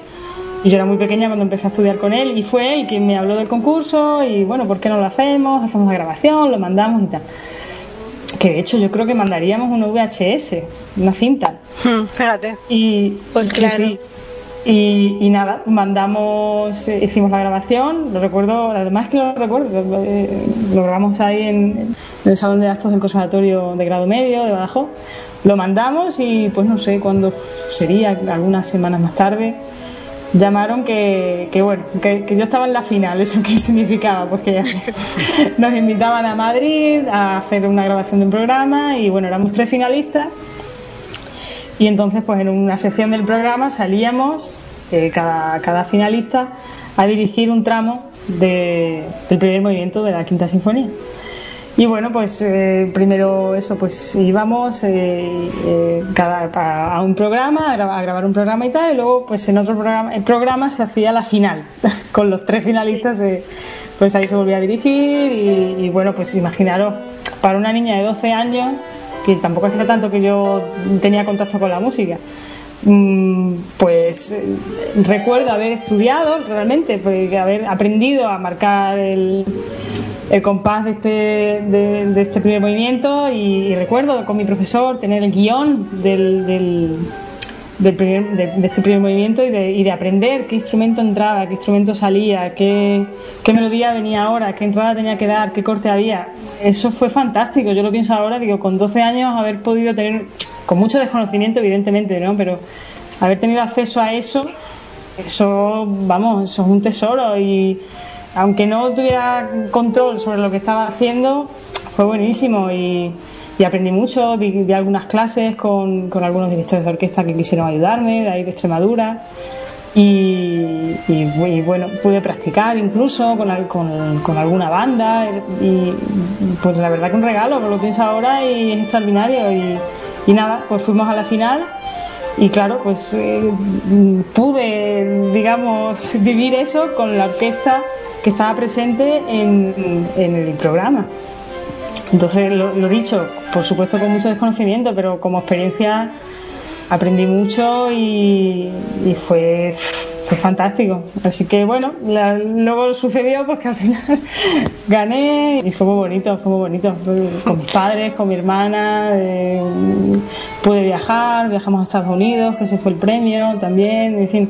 F: Y yo era muy pequeña cuando empecé a estudiar con él y fue él quien me habló del concurso y bueno, ¿por qué no lo hacemos? Hacemos la grabación, lo mandamos y tal. Que de hecho yo creo que mandaríamos un VHS, una cinta.
B: Hmm, Fíjate.
F: Y
G: Pues claro.
F: sí. Y, y nada, mandamos, eh, hicimos la grabación, lo recuerdo, además que lo recuerdo, lo, eh, lo grabamos ahí en, en el salón de actos del conservatorio de grado medio de Badajoz, lo mandamos y pues no sé cuándo sería, algunas semanas más tarde, llamaron que, que bueno, que, yo estaba en la final, ¿eso qué significaba? Pues que nos invitaban a Madrid a hacer una grabación de un programa y bueno, éramos tres finalistas y entonces, pues en una sección del programa salíamos, eh, cada, cada finalista, a dirigir un tramo de- del primer movimiento de la Quinta Sinfonía. Y bueno, pues eh, primero eso, pues íbamos eh, eh, cada, a, un programa, a, graba- a grabar un programa y tal, y luego pues en otro programa, el programa se hacía la final, con los tres finalistas, pues ahí se volvía a dirigir y, y bueno, pues imaginaros, para una niña de 12 años, que tampoco hacía tanto que yo tenía contacto con la música, pues eh, recuerdo haber estudiado realmente, pues, haber aprendido a marcar el, el compás de este, de, este primer movimiento y, recuerdo con mi profesor tener el guion del, del primer- de, este primer movimiento y de, y de aprender qué instrumento entraba, qué instrumento salía, qué, qué melodía venía ahora, qué entrada tenía que dar, qué corte había. Eso fue fantástico. Yo lo pienso ahora, digo, con 12 años haber podido tener, con mucho desconocimiento evidentemente, ¿no? Pero haber tenido acceso a eso, eso, vamos, eso es un tesoro y aunque no tuviera control sobre lo que estaba haciendo, fue buenísimo y, y aprendí mucho, di, algunas clases con, con algunos directores de orquesta que quisieron ayudarme, de ahí de Extremadura. Y, bueno, pude practicar incluso con, con, con, alguna banda y pues la verdad que un regalo, lo pienso ahora y es extraordinario y, y nada, pues fuimos a la final y claro, pues eh, pude, digamos, vivir eso con la orquesta que estaba presente en, en el programa. Entonces, lo, lo, dicho, por supuesto con mucho desconocimiento, pero como experiencia aprendí mucho y, y fue, fue fantástico. Así que bueno, la, luego sucedió pues que al final gané y fue muy bonito, fue muy bonito. Con mis padres, con mi hermana, eh, pude viajar, viajamos a Estados Unidos, que ese fue el premio también, en fin,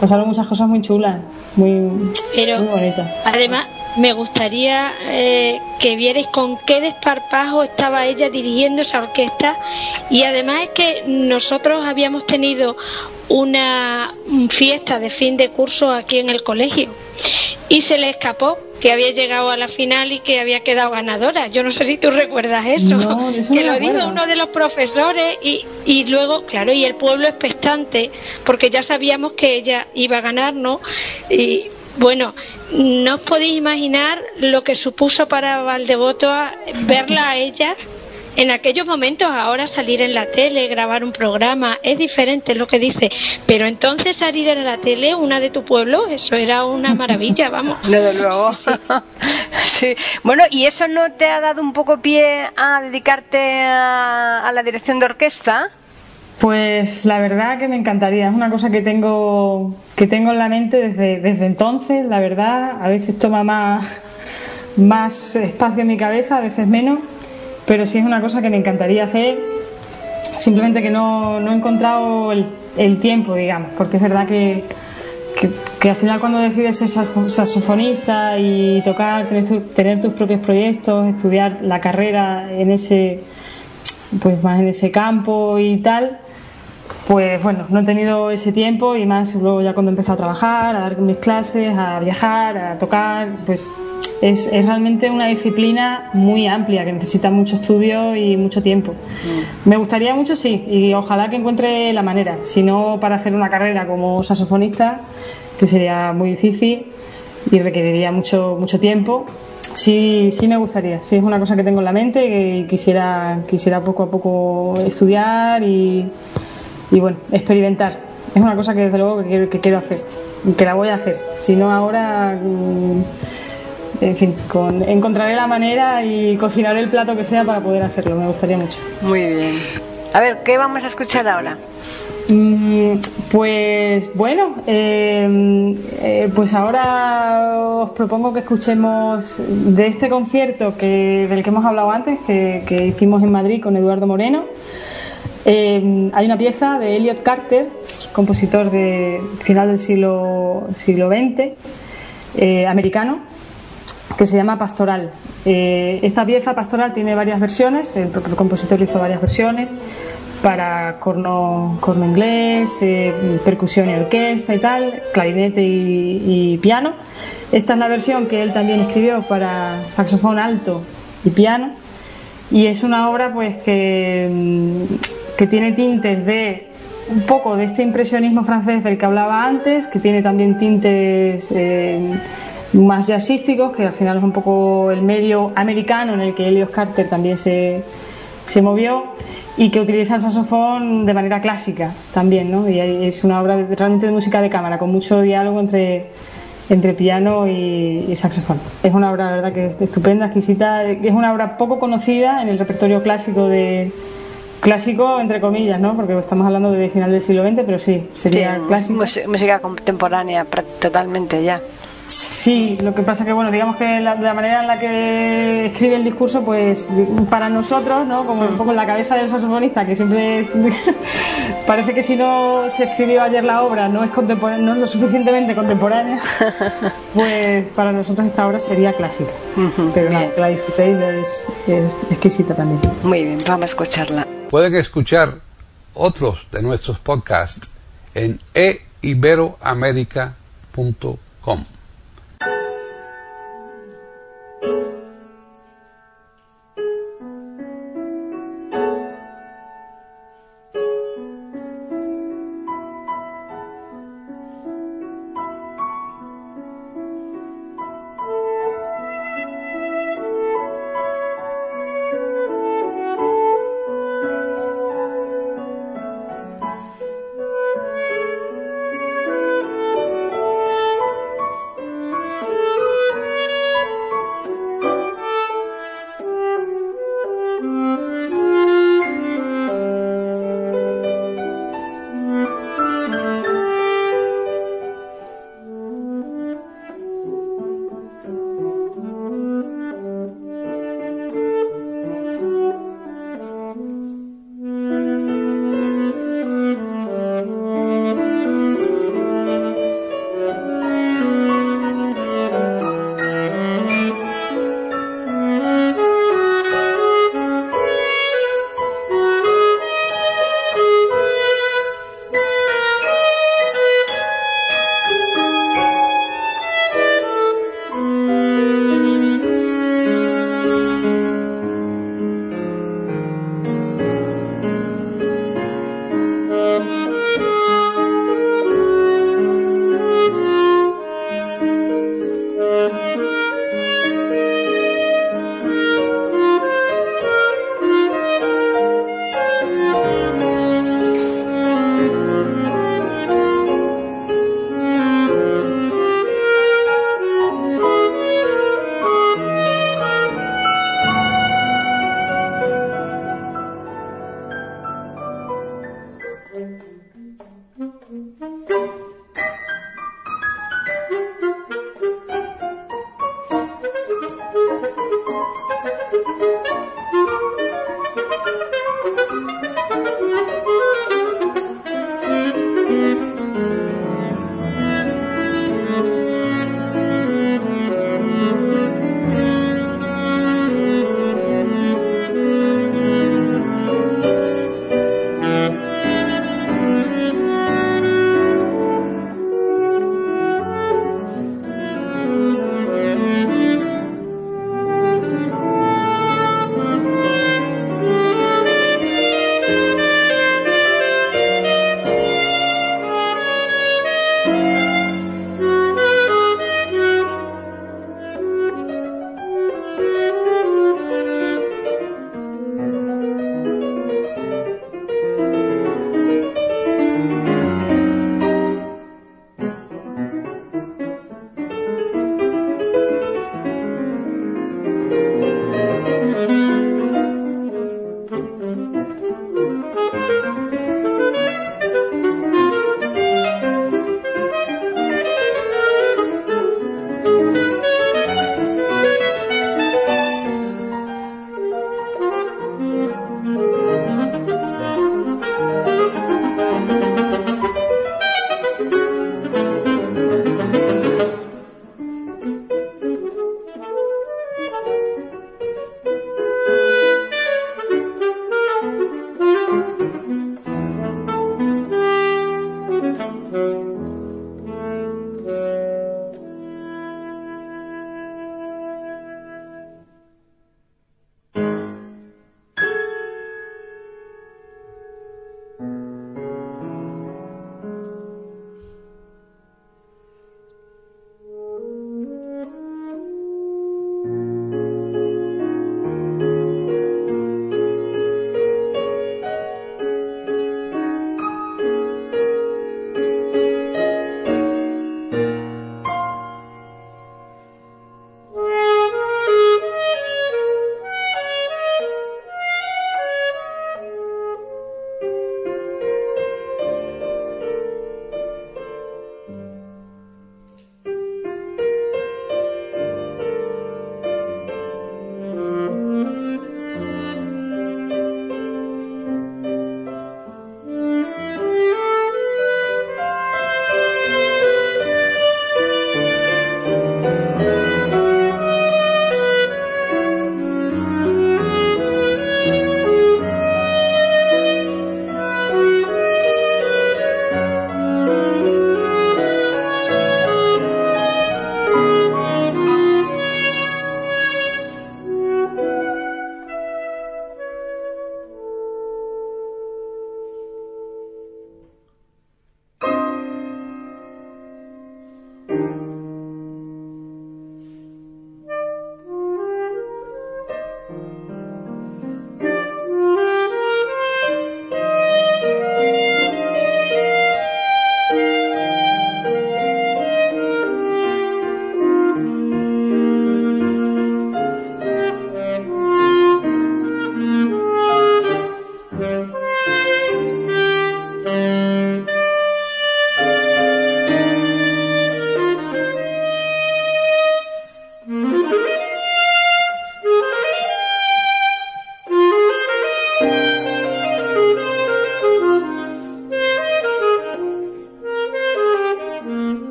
F: pasaron muchas cosas muy chulas, muy, muy bonitas.
G: Además, me gustaría eh, que vierais con qué desparpajo estaba ella dirigiendo esa orquesta y además es que nosotros habíamos tenido una fiesta de fin de curso aquí en el colegio y se le escapó que había llegado a la final y que había quedado ganadora. Yo no sé si tú recuerdas eso, que lo dijo uno de los profesores y, y luego, claro, y el pueblo expectante, porque ya sabíamos que ella iba a ganar, ¿no? Y bueno, no os podéis imaginar lo que supuso para Valdevoto verla a ella en aquellos momentos, ahora salir en la tele, grabar un programa, es diferente lo que dice, pero entonces salir en la tele, una de tu pueblo, eso era una maravilla, vamos.
B: Desde luego. Sí, Bueno, ¿y eso no te ha dado un poco pie a dedicarte a la dirección de orquesta?
F: Pues la verdad que me encantaría, es una cosa que tengo, que tengo en la mente desde, desde entonces, la verdad, a veces toma más, más espacio en mi cabeza, a veces menos, pero sí es una cosa que me encantaría hacer, simplemente que no, no he encontrado el, el, tiempo, digamos, porque es verdad que, que, al final cuando decides ser saxofonista y tocar, tener, tu, tener tus propios proyectos, estudiar la carrera en ese pues más en ese campo y tal, pues bueno, no he tenido ese tiempo y más luego ya cuando empecé a trabajar, a dar mis clases, a viajar, a tocar, pues es, es realmente una disciplina muy amplia que necesita mucho estudio y mucho tiempo. Mm. Me gustaría mucho, sí, y ojalá que encuentre la manera, si no para hacer una carrera como saxofonista, que sería muy difícil y requeriría mucho, mucho tiempo. Sí, sí me gustaría, sí es una cosa que tengo en la mente y quisiera, quisiera poco a poco estudiar y y bueno, experimentar. Es una cosa que desde luego que quiero, que quiero hacer, que la voy a hacer. Si no ahora, mm, en fin, con, encontraré la manera y cocinaré el plato que sea para poder hacerlo. Me gustaría mucho.
B: Muy bien. A ver, ¿qué vamos a escuchar ahora?
F: Mm, pues bueno, eh, eh, pues ahora os propongo que escuchemos de este concierto que, del que hemos hablado antes, que, que hicimos en Madrid con Eduardo Moreno. Eh, hay una pieza de Elliot Carter, compositor de final del siglo, siglo XX, eh, americano, que se llama Pastoral. Eh, esta pieza pastoral tiene varias versiones, el propio compositor hizo varias versiones para corno, corno inglés, eh, percusión y orquesta y tal, clarinete y, y piano. Esta es la versión que él también escribió para saxofón alto y piano y es una obra pues que, mm, que tiene tintes de un poco de este impresionismo francés del que hablaba antes, que tiene también tintes eh, más jazzísticos, que al final es un poco el medio americano en el que Helios Carter también se, se movió y que utiliza el saxofón de manera clásica también, ¿no? Y es una obra realmente de música de cámara, con mucho diálogo entre entre piano y, saxofón. Es una obra, la verdad, que es estupenda, exquisita, es una obra poco conocida en el repertorio clásico de clásico entre comillas, ¿no? Porque estamos hablando de final del siglo XX, pero sí, sería
B: sí,
F: clásico.
B: Música contemporánea, totalmente ya.
F: Sí, lo que pasa que, bueno, digamos que la, la, manera en la que escribe el discurso, pues para nosotros, ¿no? Como un poco en la cabeza del saxofonista, que siempre parece que si no se escribió ayer la obra no es, no es lo suficientemente contemporánea, pues para nosotros esta obra sería clásica. Uh -huh, Pero nada, que la disfrutéis es, es exquisita también.
B: Muy bien, vamos a escucharla.
A: Pueden escuchar otros de nuestros podcasts en eiberoamerica.com.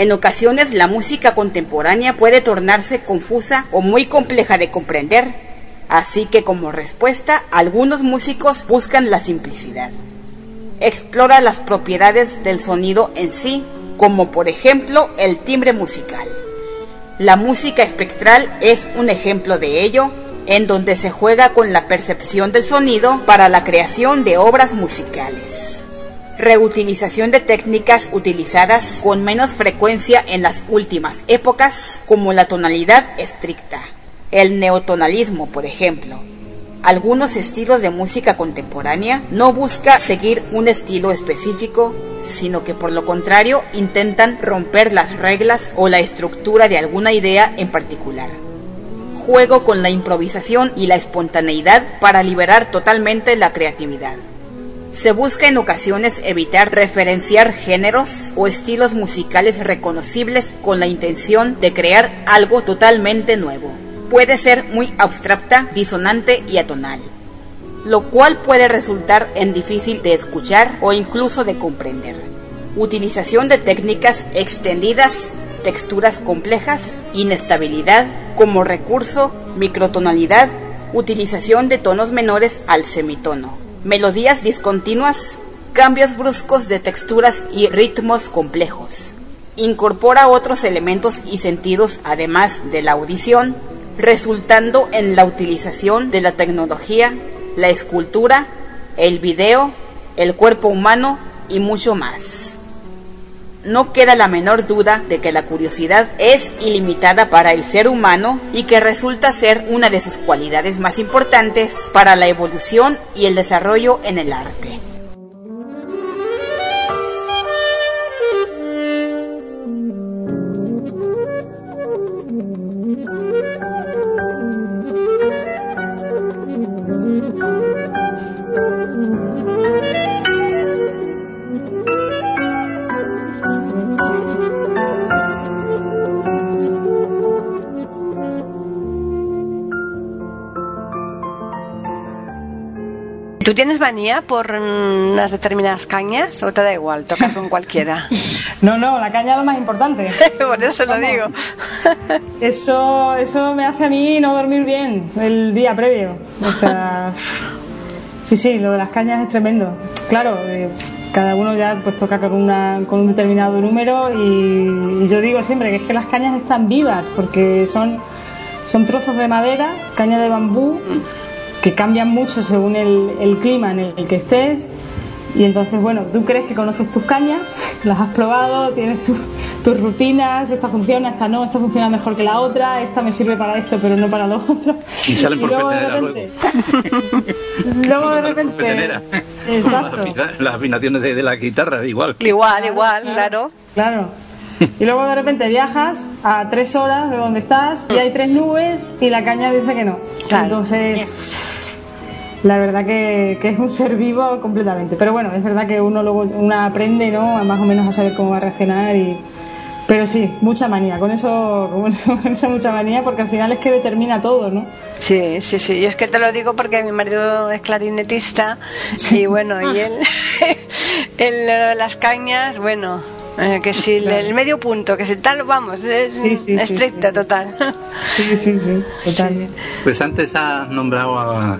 D: En ocasiones la música contemporánea puede tornarse confusa o muy compleja de comprender, así que como respuesta algunos músicos buscan la simplicidad. Explora las propiedades del sonido en sí, como por ejemplo el timbre musical. La música espectral es un ejemplo de ello, en donde se juega con la percepción del sonido para la creación de obras musicales reutilización de técnicas utilizadas con menos frecuencia en las últimas épocas, como la tonalidad estricta, el neotonalismo, por ejemplo. Algunos estilos de música contemporánea no busca seguir un estilo específico, sino que por lo contrario intentan romper las reglas o la estructura de alguna idea en particular. Juego con la improvisación y la espontaneidad para liberar totalmente la creatividad. Se busca en ocasiones evitar referenciar géneros o estilos musicales reconocibles con la intención de crear algo totalmente nuevo. Puede ser muy abstracta, disonante y atonal, lo cual puede resultar en difícil de escuchar o incluso de comprender. Utilización de técnicas extendidas, texturas complejas, inestabilidad como recurso, microtonalidad, utilización de tonos menores al semitono melodías discontinuas, cambios bruscos de texturas y ritmos complejos. Incorpora otros elementos y sentidos además de la audición, resultando en la utilización de la tecnología, la escultura, el video, el cuerpo humano y mucho más no queda la menor duda de que la curiosidad es ilimitada para el ser humano y que resulta ser una de sus cualidades más importantes para la evolución y el desarrollo en el arte.
B: Manía por unas determinadas cañas o te da igual tocar con cualquiera?
F: no, no, la caña es lo más importante.
B: por eso lo digo.
F: eso, eso me hace a mí no dormir bien el día previo. O sea, sí, sí, lo de las cañas es tremendo. Claro, eh, cada uno ya pues toca con, una, con un determinado número y, y, yo digo siempre que es que las cañas están vivas porque son, son trozos de madera, caña de bambú mm que cambian mucho según el, el clima en el, que estés. Y entonces, bueno, tú crees que conoces tus cañas, las has probado, tienes tus rutinas, esta funciona, esta no, esta funciona mejor que la otra, esta me sirve para esto, pero no para lo otro.
E: Y salen por luego luego.
F: luego de repente.
E: Exacto. Las afinaciones de, de, la guitarra, igual.
B: Igual, igual, claro.
F: Claro. Y luego de repente viajas a tres horas de donde estás y hay tres nubes y la caña dice que no. Entonces la verdad que, es un ser vivo completamente. Pero bueno, es verdad que uno luego uno aprende, ¿no? más o menos a saber cómo va a reaccionar y pero sí, mucha manía, con eso, con eso, mucha manía, porque al final es que determina todo, ¿no?
B: Sí, sí, sí. Yo es que te lo digo porque mi marido es clarinetista y bueno, y él, él las cañas, bueno, eh, que si el medio punto, que si tal, vamos, es estricto, total.
F: Sí, sí, sí, total.
E: Pues antes has nombrado a,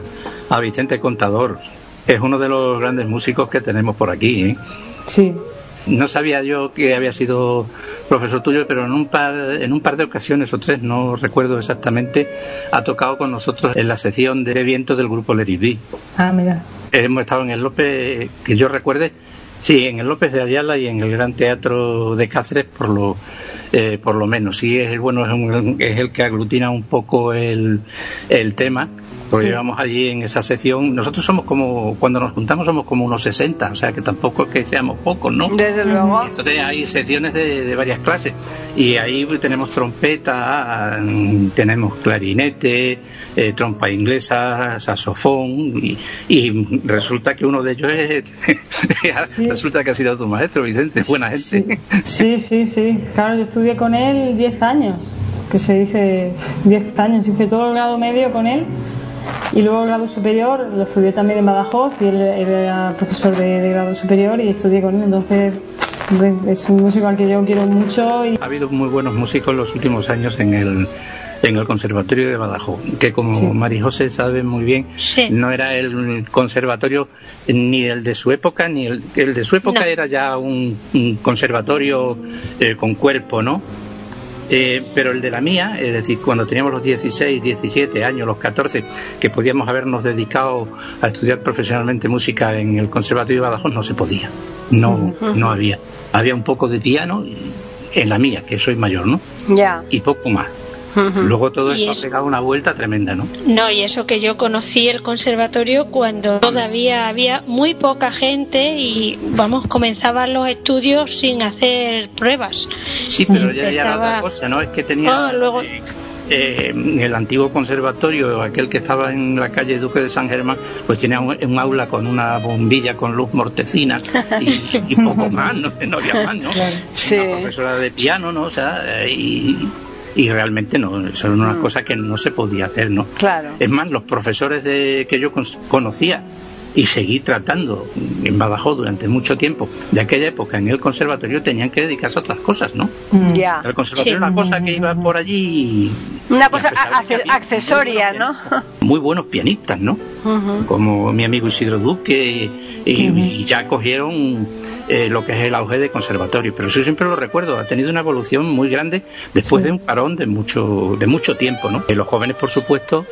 E: a Vicente Contador. Es uno de los grandes músicos que tenemos por aquí. ¿eh?
F: Sí.
E: No sabía yo que había sido profesor tuyo, pero en un par, en un par de ocasiones o tres, no recuerdo exactamente, ha tocado con nosotros en la sección de eventos del grupo Leribí.
F: Ah, mira.
E: Hemos estado en el López, que yo recuerde, sí, en el López de Ayala y en el Gran Teatro de Cáceres, por lo, eh, por lo menos. Sí, es bueno, es, el que aglutina un poco el, el tema porque llevamos allí en esa sección. Nosotros somos como, cuando nos juntamos somos como unos 60, o sea que tampoco es que seamos pocos, ¿no?
B: Desde luego.
E: Entonces hay secciones de, varias clases y ahí tenemos trompeta, tenemos clarinete, eh, trompa inglesa, saxofón y, resulta que uno de ellos es, resulta que ha sido tu maestro, Vicente, buena gente.
F: Sí, sí, sí, claro, yo estudié con él 10 años, que se dice 10 años, hice todo el grado medio con él y luego el grado superior lo estudié también en Badajoz y él, era profesor de, grado superior y estudié con él. Entonces es un músico al que yo quiero mucho. Y...
E: Ha habido muy buenos músicos en los últimos años en el, en el Conservatorio de Badajoz, que como sí. María José sabe muy bien, no era el conservatorio ni el de su época, ni el, el de su época era ya un, conservatorio eh, con cuerpo, ¿no? Eh, pero el de la mía, es decir, cuando teníamos los 16, 17 años, los 14, que podíamos habernos dedicado a estudiar profesionalmente música en el Conservatorio de Badajoz, no se podía. No, no había. Había un poco de piano en la mía, que soy mayor, ¿no?
B: Ya.
E: Y poco más. Luego todo esto ha pegado una vuelta tremenda, ¿no?
G: No, y eso que yo conocí el conservatorio cuando todavía había muy poca gente y, vamos, comenzaban los estudios sin hacer pruebas.
E: Sí, pero ya, era otra cosa, ¿no? Es que tenía...
G: Oh, luego...
E: Eh, el antiguo conservatorio, aquel que estaba en la calle Duque de San Germán, pues tenía un, aula con una bombilla con luz mortecina y, poco más, no, no había más, ¿no?
B: Sí.
E: Una profesora de piano, ¿no? O sea, y, y realmente no, eso era una cosa que no se podía hacer, ¿no?
B: Claro.
E: Es más, los profesores de, que yo conocía y seguí tratando en Badajoz durante mucho tiempo de aquella época en el conservatorio tenían que dedicarse a otras cosas, ¿no?
B: Ya.
E: El conservatorio era una cosa que iba por allí.
B: Una cosa accesoria, ¿no?
E: Muy buenos pianistas, ¿no? Como mi amigo Isidro Duque y, ya cogieron eh, lo que es el auge de conservatorio. Pero eso siempre lo recuerdo, ha tenido una evolución muy grande después de un parón de mucho, de mucho tiempo, ¿no? los jóvenes, por supuesto,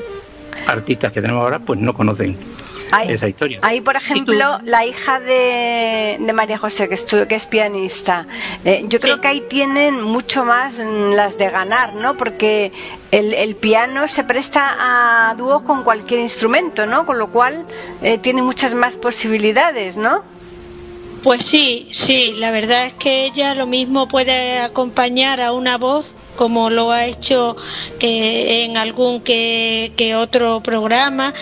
E: artistas que tenemos ahora, pues no conocen esa historia.
B: Ahí, por ejemplo, la hija de, de María José, que es, que es pianista, eh, yo creo que ahí tienen mucho más las de ganar, ¿no? Porque el, el piano se presta a dúos con cualquier instrumento, ¿no? Con lo cual eh, tiene muchas más posibilidades, ¿no?
G: Pues sí, sí, la verdad es que ella lo mismo puede acompañar a una voz como lo ha hecho que en algún que, que otro programa,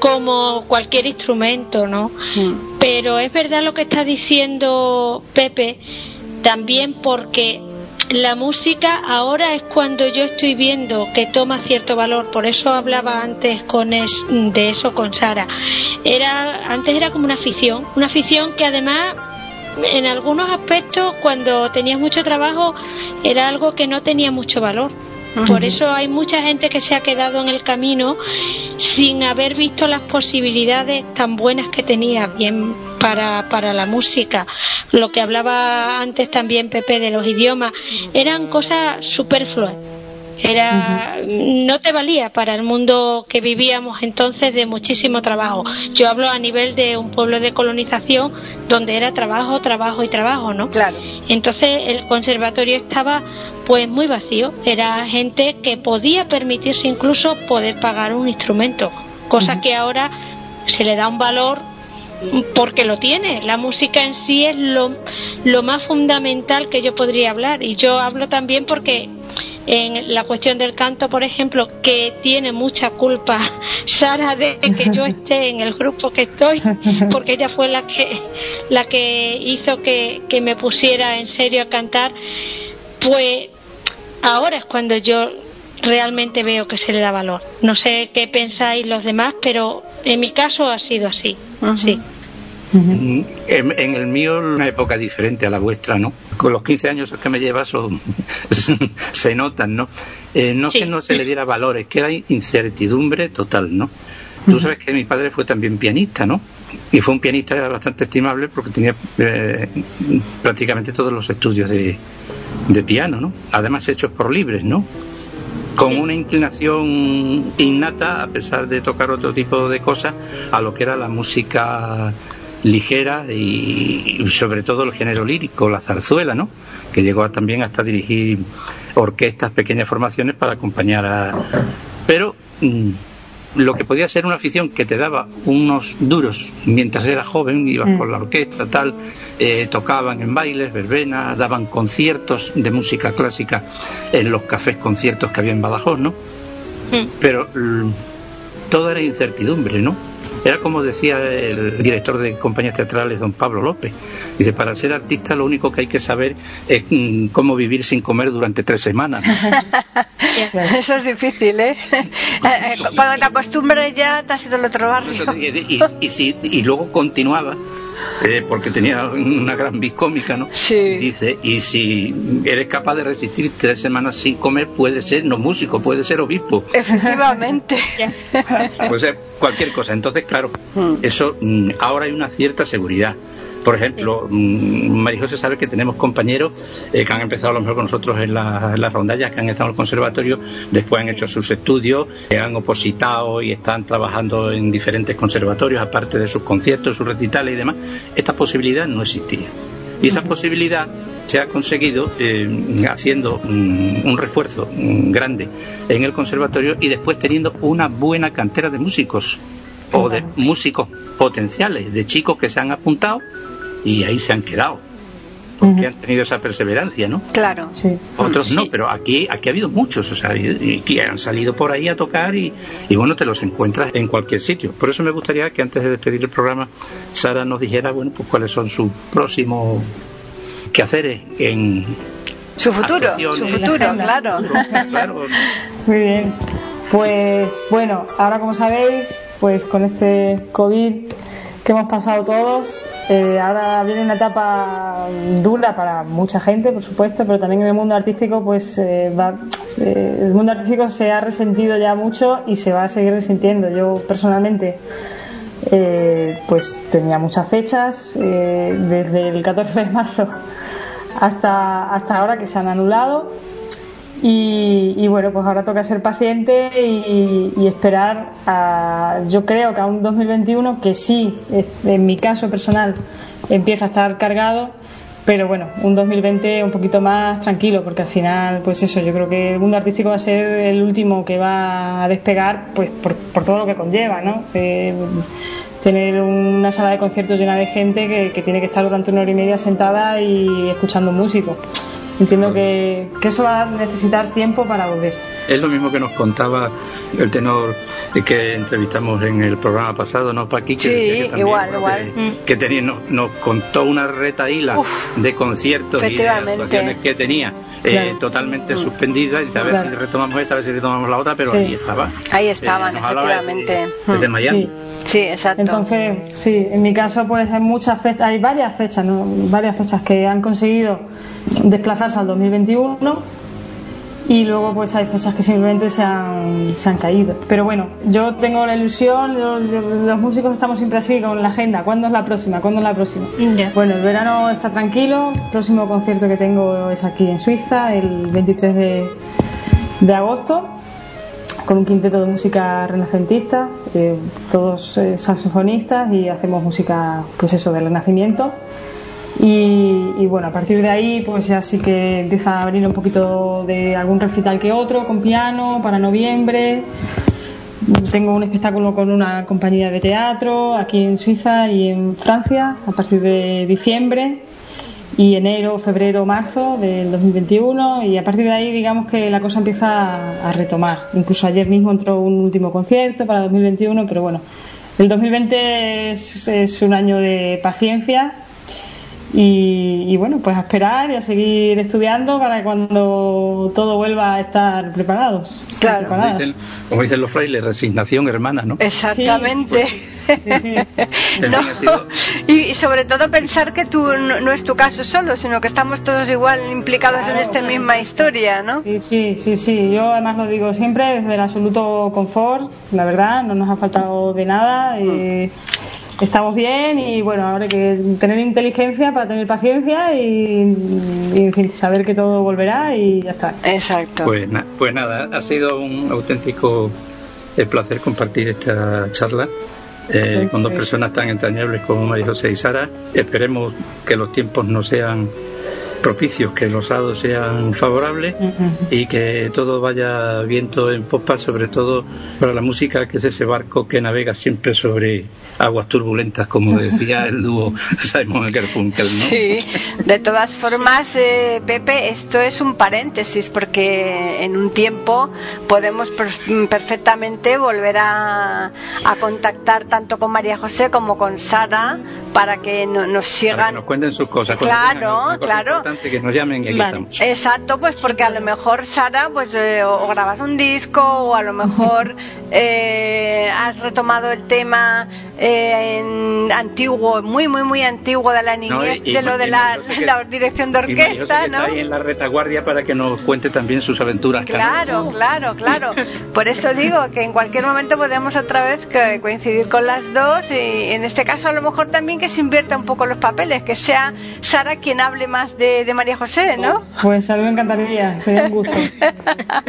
G: como cualquier instrumento, ¿no?
B: Mm.
G: Pero es verdad lo que está diciendo Pepe, también porque la música ahora es cuando yo estoy viendo que toma cierto valor, por eso hablaba antes con de eso con Sara. Era antes era como una afición, una afición que además en algunos aspectos cuando tenías mucho trabajo era algo que no tenía mucho valor. Por eso hay mucha gente que se ha quedado en el camino sin haber visto las posibilidades tan buenas que tenía bien para, para la música. Lo que hablaba antes también Pepe de los idiomas, eran cosas superfluas era no te valía para el mundo que vivíamos entonces de muchísimo trabajo. Yo hablo a nivel de un pueblo de colonización donde era trabajo, trabajo y trabajo, ¿no?
B: Claro.
G: Entonces el conservatorio estaba pues muy vacío, era gente que podía permitirse incluso poder pagar un instrumento, cosa que ahora se le da un valor porque lo tiene. La música en sí es lo, lo más fundamental que yo podría hablar. Y yo hablo también porque en la cuestión del canto, por ejemplo, que tiene mucha culpa Sara de que yo esté en el grupo que estoy, porque ella fue la que la que hizo que, que me pusiera en serio a cantar, pues ahora es cuando yo realmente veo que se le da valor. No sé qué pensáis los demás, pero en mi caso ha sido así. Sí.
E: En, en, el mío una época diferente a la vuestra, ¿no? Con los 15 años que me llevas son, se notan, ¿no? Eh, no
G: Sí.
E: que no se le diera valor, es que hay incertidumbre total, ¿no? Tú sabes que mi padre fue también pianista, ¿no? Y fue un pianista bastante estimable porque tenía eh, prácticamente todos los estudios de, de piano, ¿no? Además hechos por libres, ¿no? con una inclinación innata, a pesar de tocar otro tipo de cosas, a lo que era la música ligera y, sobre todo el género lírico, la zarzuela, ¿no? Que llegó también hasta dirigir orquestas, pequeñas formaciones para acompañar a... Pero mm, lo que podía ser una afición que te daba unos duros mientras era joven, ibas por la orquesta, tal, eh, tocaban en bailes, verbenas, daban conciertos de música clásica en los cafés conciertos que había en Badajoz, ¿no? Pero mm, todo era incertidumbre, ¿no? Era como decía el director de compañías teatrales, don Pablo López. Dice, para ser artista lo único que hay que saber es mm, cómo vivir sin comer durante tres semanas.
B: Eso es difícil, ¿eh? Cuando te acostumbres ya te has ido al otro barrio.
E: Y, y, y luego continuaba eh, porque tenía una gran cómica, ¿no?
B: Sí.
E: Dice, y si eres capaz de resistir tres semanas sin comer, puede ser no músico, puede ser obispo.
B: Efectivamente.
E: puede ser cualquier cosa. Entonces, claro, mm. eso mm, ahora hay una cierta seguridad. Por ejemplo, mm, María José sabe que tenemos compañeros eh, que han empezado a lo mejor con nosotros en, las rondallas, que han estado en el conservatorio, después han hecho sus estudios, eh, han opositado y están trabajando en diferentes conservatorios, aparte de sus conciertos, sus recitales y demás. Esta posibilidad no existía. Y esa posibilidad se ha conseguido eh, haciendo mm, un refuerzo mm, grande en el conservatorio y después teniendo una buena cantera de músicos o de músicos potenciales, de chicos que se han apuntado y ahí se han quedado porque han tenido esa perseverancia, ¿no?
B: Claro.
F: Sí.
E: Otros no, pero aquí aquí ha habido muchos, o sea, que han salido por ahí a tocar y, y, bueno, te los encuentras en cualquier sitio. Por eso me gustaría que antes de despedir el programa, Sara nos dijera, bueno, pues cuáles son sus próximos quehaceres en
B: su futuro, su futuro, claro.
E: claro.
F: Muy bien. Pues bueno, ahora como sabéis, pues con este COVID que hemos pasado todos, eh, ahora viene una etapa dura para mucha gente, por supuesto, pero también en el mundo artístico, pues eh, va, eh, el mundo artístico se ha resentido ya mucho y se va a seguir resintiendo. Yo personalmente, pues tenía muchas fechas, desde el 14 de marzo hasta, hasta ahora que se han anulado y, bueno, pues ahora toca ser paciente y, esperar a, yo creo que a un 2021 que sí, en mi caso personal, empieza a estar cargado, pero bueno, un 2020 un poquito más tranquilo, porque al final, pues eso, yo creo que el mundo artístico va a ser el último que va a despegar, pues por, todo lo que conlleva, ¿no? Eh, tener una sala de conciertos llena de gente que, que tiene que estar durante una hora y media sentada y escuchando músicos Entiendo que, eso va a necesitar tiempo para volver.
E: Es lo mismo que nos contaba el tenor que entrevistamos en el programa pasado, ¿no, Paqui?
B: Que sí, que igual, igual.
E: Que, tenía, nos, contó una retaíla de conciertos y de actuaciones que tenía eh, totalmente mm. suspendida y a ver si retomamos esta, a ver si retomamos la otra, pero ahí estaba.
B: Ahí estaban, eh, efectivamente.
E: Desde, Miami.
B: Sí. exacto.
F: Entonces, sí, en mi caso pues hay muchas fechas, hay varias fechas, ¿no? varias fechas que han conseguido al 2021 y luego pues hay fechas que simplemente se han, se han caído. Pero bueno, yo tengo la ilusión, los, músicos estamos siempre así con la agenda, ¿cuándo es la próxima? ¿Cuándo es la próxima? Bueno, el verano está tranquilo, el próximo concierto que tengo es aquí en Suiza, el 23 de, de agosto, con un quinteto de música renacentista, eh, todos eh, saxofonistas y hacemos música pues eso del renacimiento. Y, bueno, a partir de ahí, pues ya sí que empieza a abrir un poquito de algún recital que otro con piano para noviembre. Tengo un espectáculo con una compañía de teatro aquí en Suiza y en Francia a partir de diciembre y enero, febrero, marzo del 2021 y a partir de ahí digamos que la cosa empieza a retomar. Incluso ayer mismo entró un último concierto para 2021, pero bueno, el 2020 es, es un año de paciencia Y, bueno, pues a esperar y a seguir estudiando para cuando todo vuelva a estar preparados.
B: Claro.
E: Como dicen, los frailes, resignación hermana, ¿no?
B: Exactamente. y, sobre todo pensar que tú no, es tu caso solo, sino que estamos todos igual implicados en esta misma historia, ¿no?
F: Sí, sí, sí, sí. Yo además lo digo siempre desde el absoluto confort, la verdad, no nos ha faltado de nada. Mm estamos bien y bueno, ahora hay que tener inteligencia para tener paciencia y, en fin, saber que todo volverá y ya está.
B: Exacto.
E: Pues, pues nada, ha sido un auténtico eh, placer compartir esta charla. Eh, con dos personas tan entrañables como María José y Sara. Esperemos que los tiempos no sean propicios, que los hados sean favorables y que todo vaya viento en popa, sobre todo para la música, que es ese barco que navega siempre sobre aguas turbulentas, como decía el dúo Simon Garfunkel. ¿no?
B: Sí, de todas formas, eh, Pepe, esto es un paréntesis, porque en un tiempo podemos perfectamente volver a, a contactar tanto con María José como con Sara para que nos sigan.
E: nos cuenten sus cosas.
B: Claro, claro.
E: Que nos llamen y aquí estamos.
B: Exacto, pues porque a lo mejor, Sara, pues eh, o grabas un disco o a lo mejor eh, has retomado el tema eh, en antiguo, muy, muy, muy antiguo de la niñez, de lo de la, dirección de orquesta,
E: ¿no? Está ahí en la retaguardia para que nos cuente también sus aventuras.
B: Claro, claro, claro. Por eso digo que en cualquier momento podemos otra vez coincidir con las dos y en este caso a lo mejor también que se invierta un poco los papeles, que sea Sara quien hable más de, de María José, ¿no?
F: Pues a mí me encantaría, sería un gusto.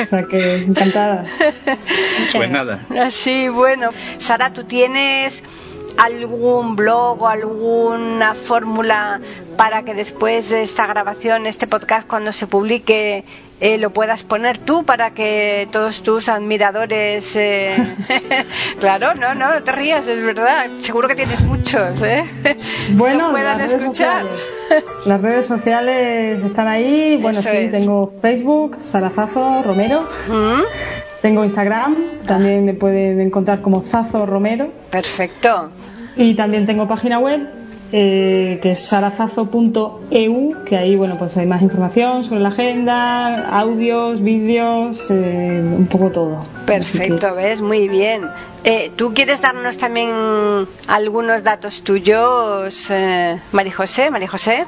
F: o sea que encantada.
E: Pues nada.
B: Sí, bueno. Sara, tú tienes algún blog o alguna fórmula para que después de esta grabación, este podcast, cuando se publique, eh, lo puedas poner tú para que todos tus admiradores. Eh... claro, no, no, no te rías, es verdad. Seguro que tienes muchos, ¿eh?
F: Bueno, puedan escuchar. las redes sociales están ahí. Bueno, sí, tengo Facebook, Sarazazo Romero. ¿Mm? Tengo Instagram, también me pueden encontrar como Zazo Romero.
B: Perfecto.
F: Y también tengo página web eh, que es sarazazo.eu, que ahí bueno pues hay más información sobre la agenda, audios, vídeos, eh, un poco todo.
B: Perfecto, ves, muy bien. Eh, ¿Tú quieres darnos también algunos datos tuyos, María José? María José.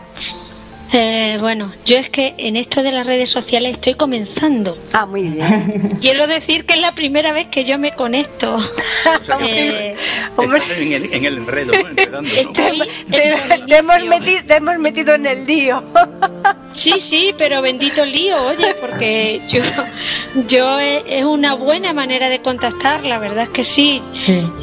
G: Eh, bueno, yo es que en esto de las redes sociales estoy comenzando.
B: Ah, muy bien.
G: Quiero decir que es la primera vez que yo me conecto.
E: eh, en, el, en, el, enredo, ¿no?
B: te, hemos metido, te hemos metido en el lío.
G: sí, sí, pero bendito el lío, oye, porque yo, yo es una buena manera de contactar, la verdad es que sí.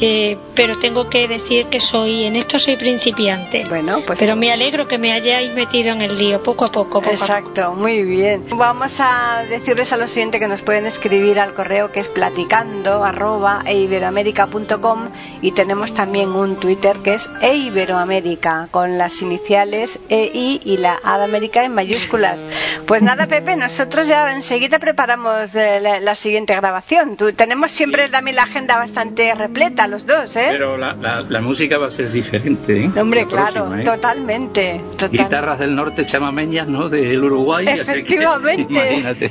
G: Eh, pero tengo que decir que soy, en esto soy principiante.
B: Bueno, pues.
G: Pero me alegro que me hayáis metido en el poco a poco.
B: Exacto, muy bien. Vamos a decirles a los siguientes que nos pueden escribir al correo que es platicando arroba eiberoamerica.com y tenemos también un Twitter que es eiberoamérica con las iniciales EI y la A de América en mayúsculas. Pues nada, Pepe, nosotros ya enseguida preparamos eh, la, siguiente grabación. Tú, tenemos siempre también la agenda bastante repleta, los dos, ¿eh?
E: Pero la, música va a ser diferente, ¿eh?
B: Hombre, claro, ¿eh? totalmente, totalmente.
E: Guitarras del norte chamameñas, ¿no? Del Uruguay.
B: Efectivamente. imagínate.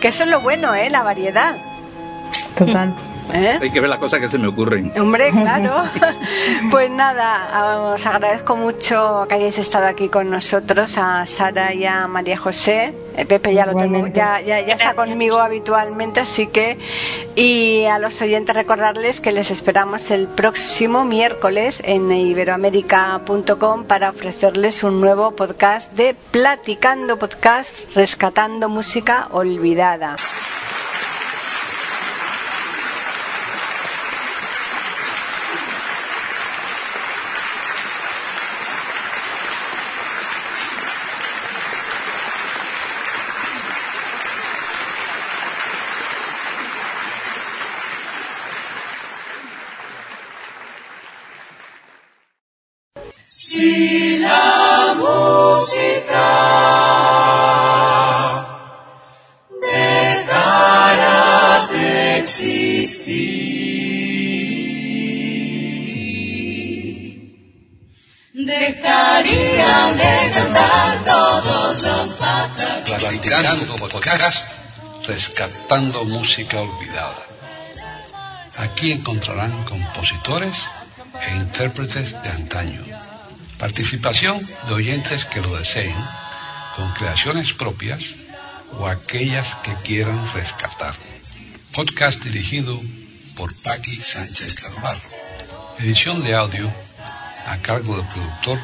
B: que eso es lo bueno, ¿eh? La variedad.
F: Total.
B: ¿Eh?
E: Hay que ver las cosas que se me ocurren.
B: Hombre, claro. pues nada, os agradezco mucho que hayáis estado aquí con nosotros, a Sara y a María José. Eh, Pepe ya lo tengo, ya, ya, ya está conmigo habitualmente, así que y a los oyentes recordarles que les esperamos el próximo miércoles en iberoamérica.com para ofrecerles un nuevo podcast de Platicando Podcast, Rescatando Música Olvidada.
H: Existir, dejarían de cantar todos los pájaros.
A: Platicando podcast, rescatando música olvidada. Aquí encontrarán compositores e intérpretes de antaño. Participación de oyentes que lo deseen, con creaciones propias o aquellas que quieran rescatar. Podcast dirigido por Paqui Sánchez Carvalho. Edición de audio a cargo del productor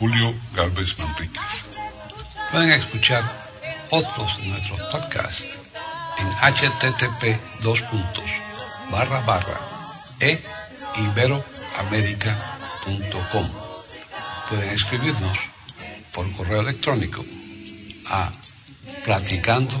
A: Julio Galvez Manríquez. Pueden escuchar otros de nuestros podcasts en http dos barra barra e. Pueden escribirnos por correo electrónico a platicando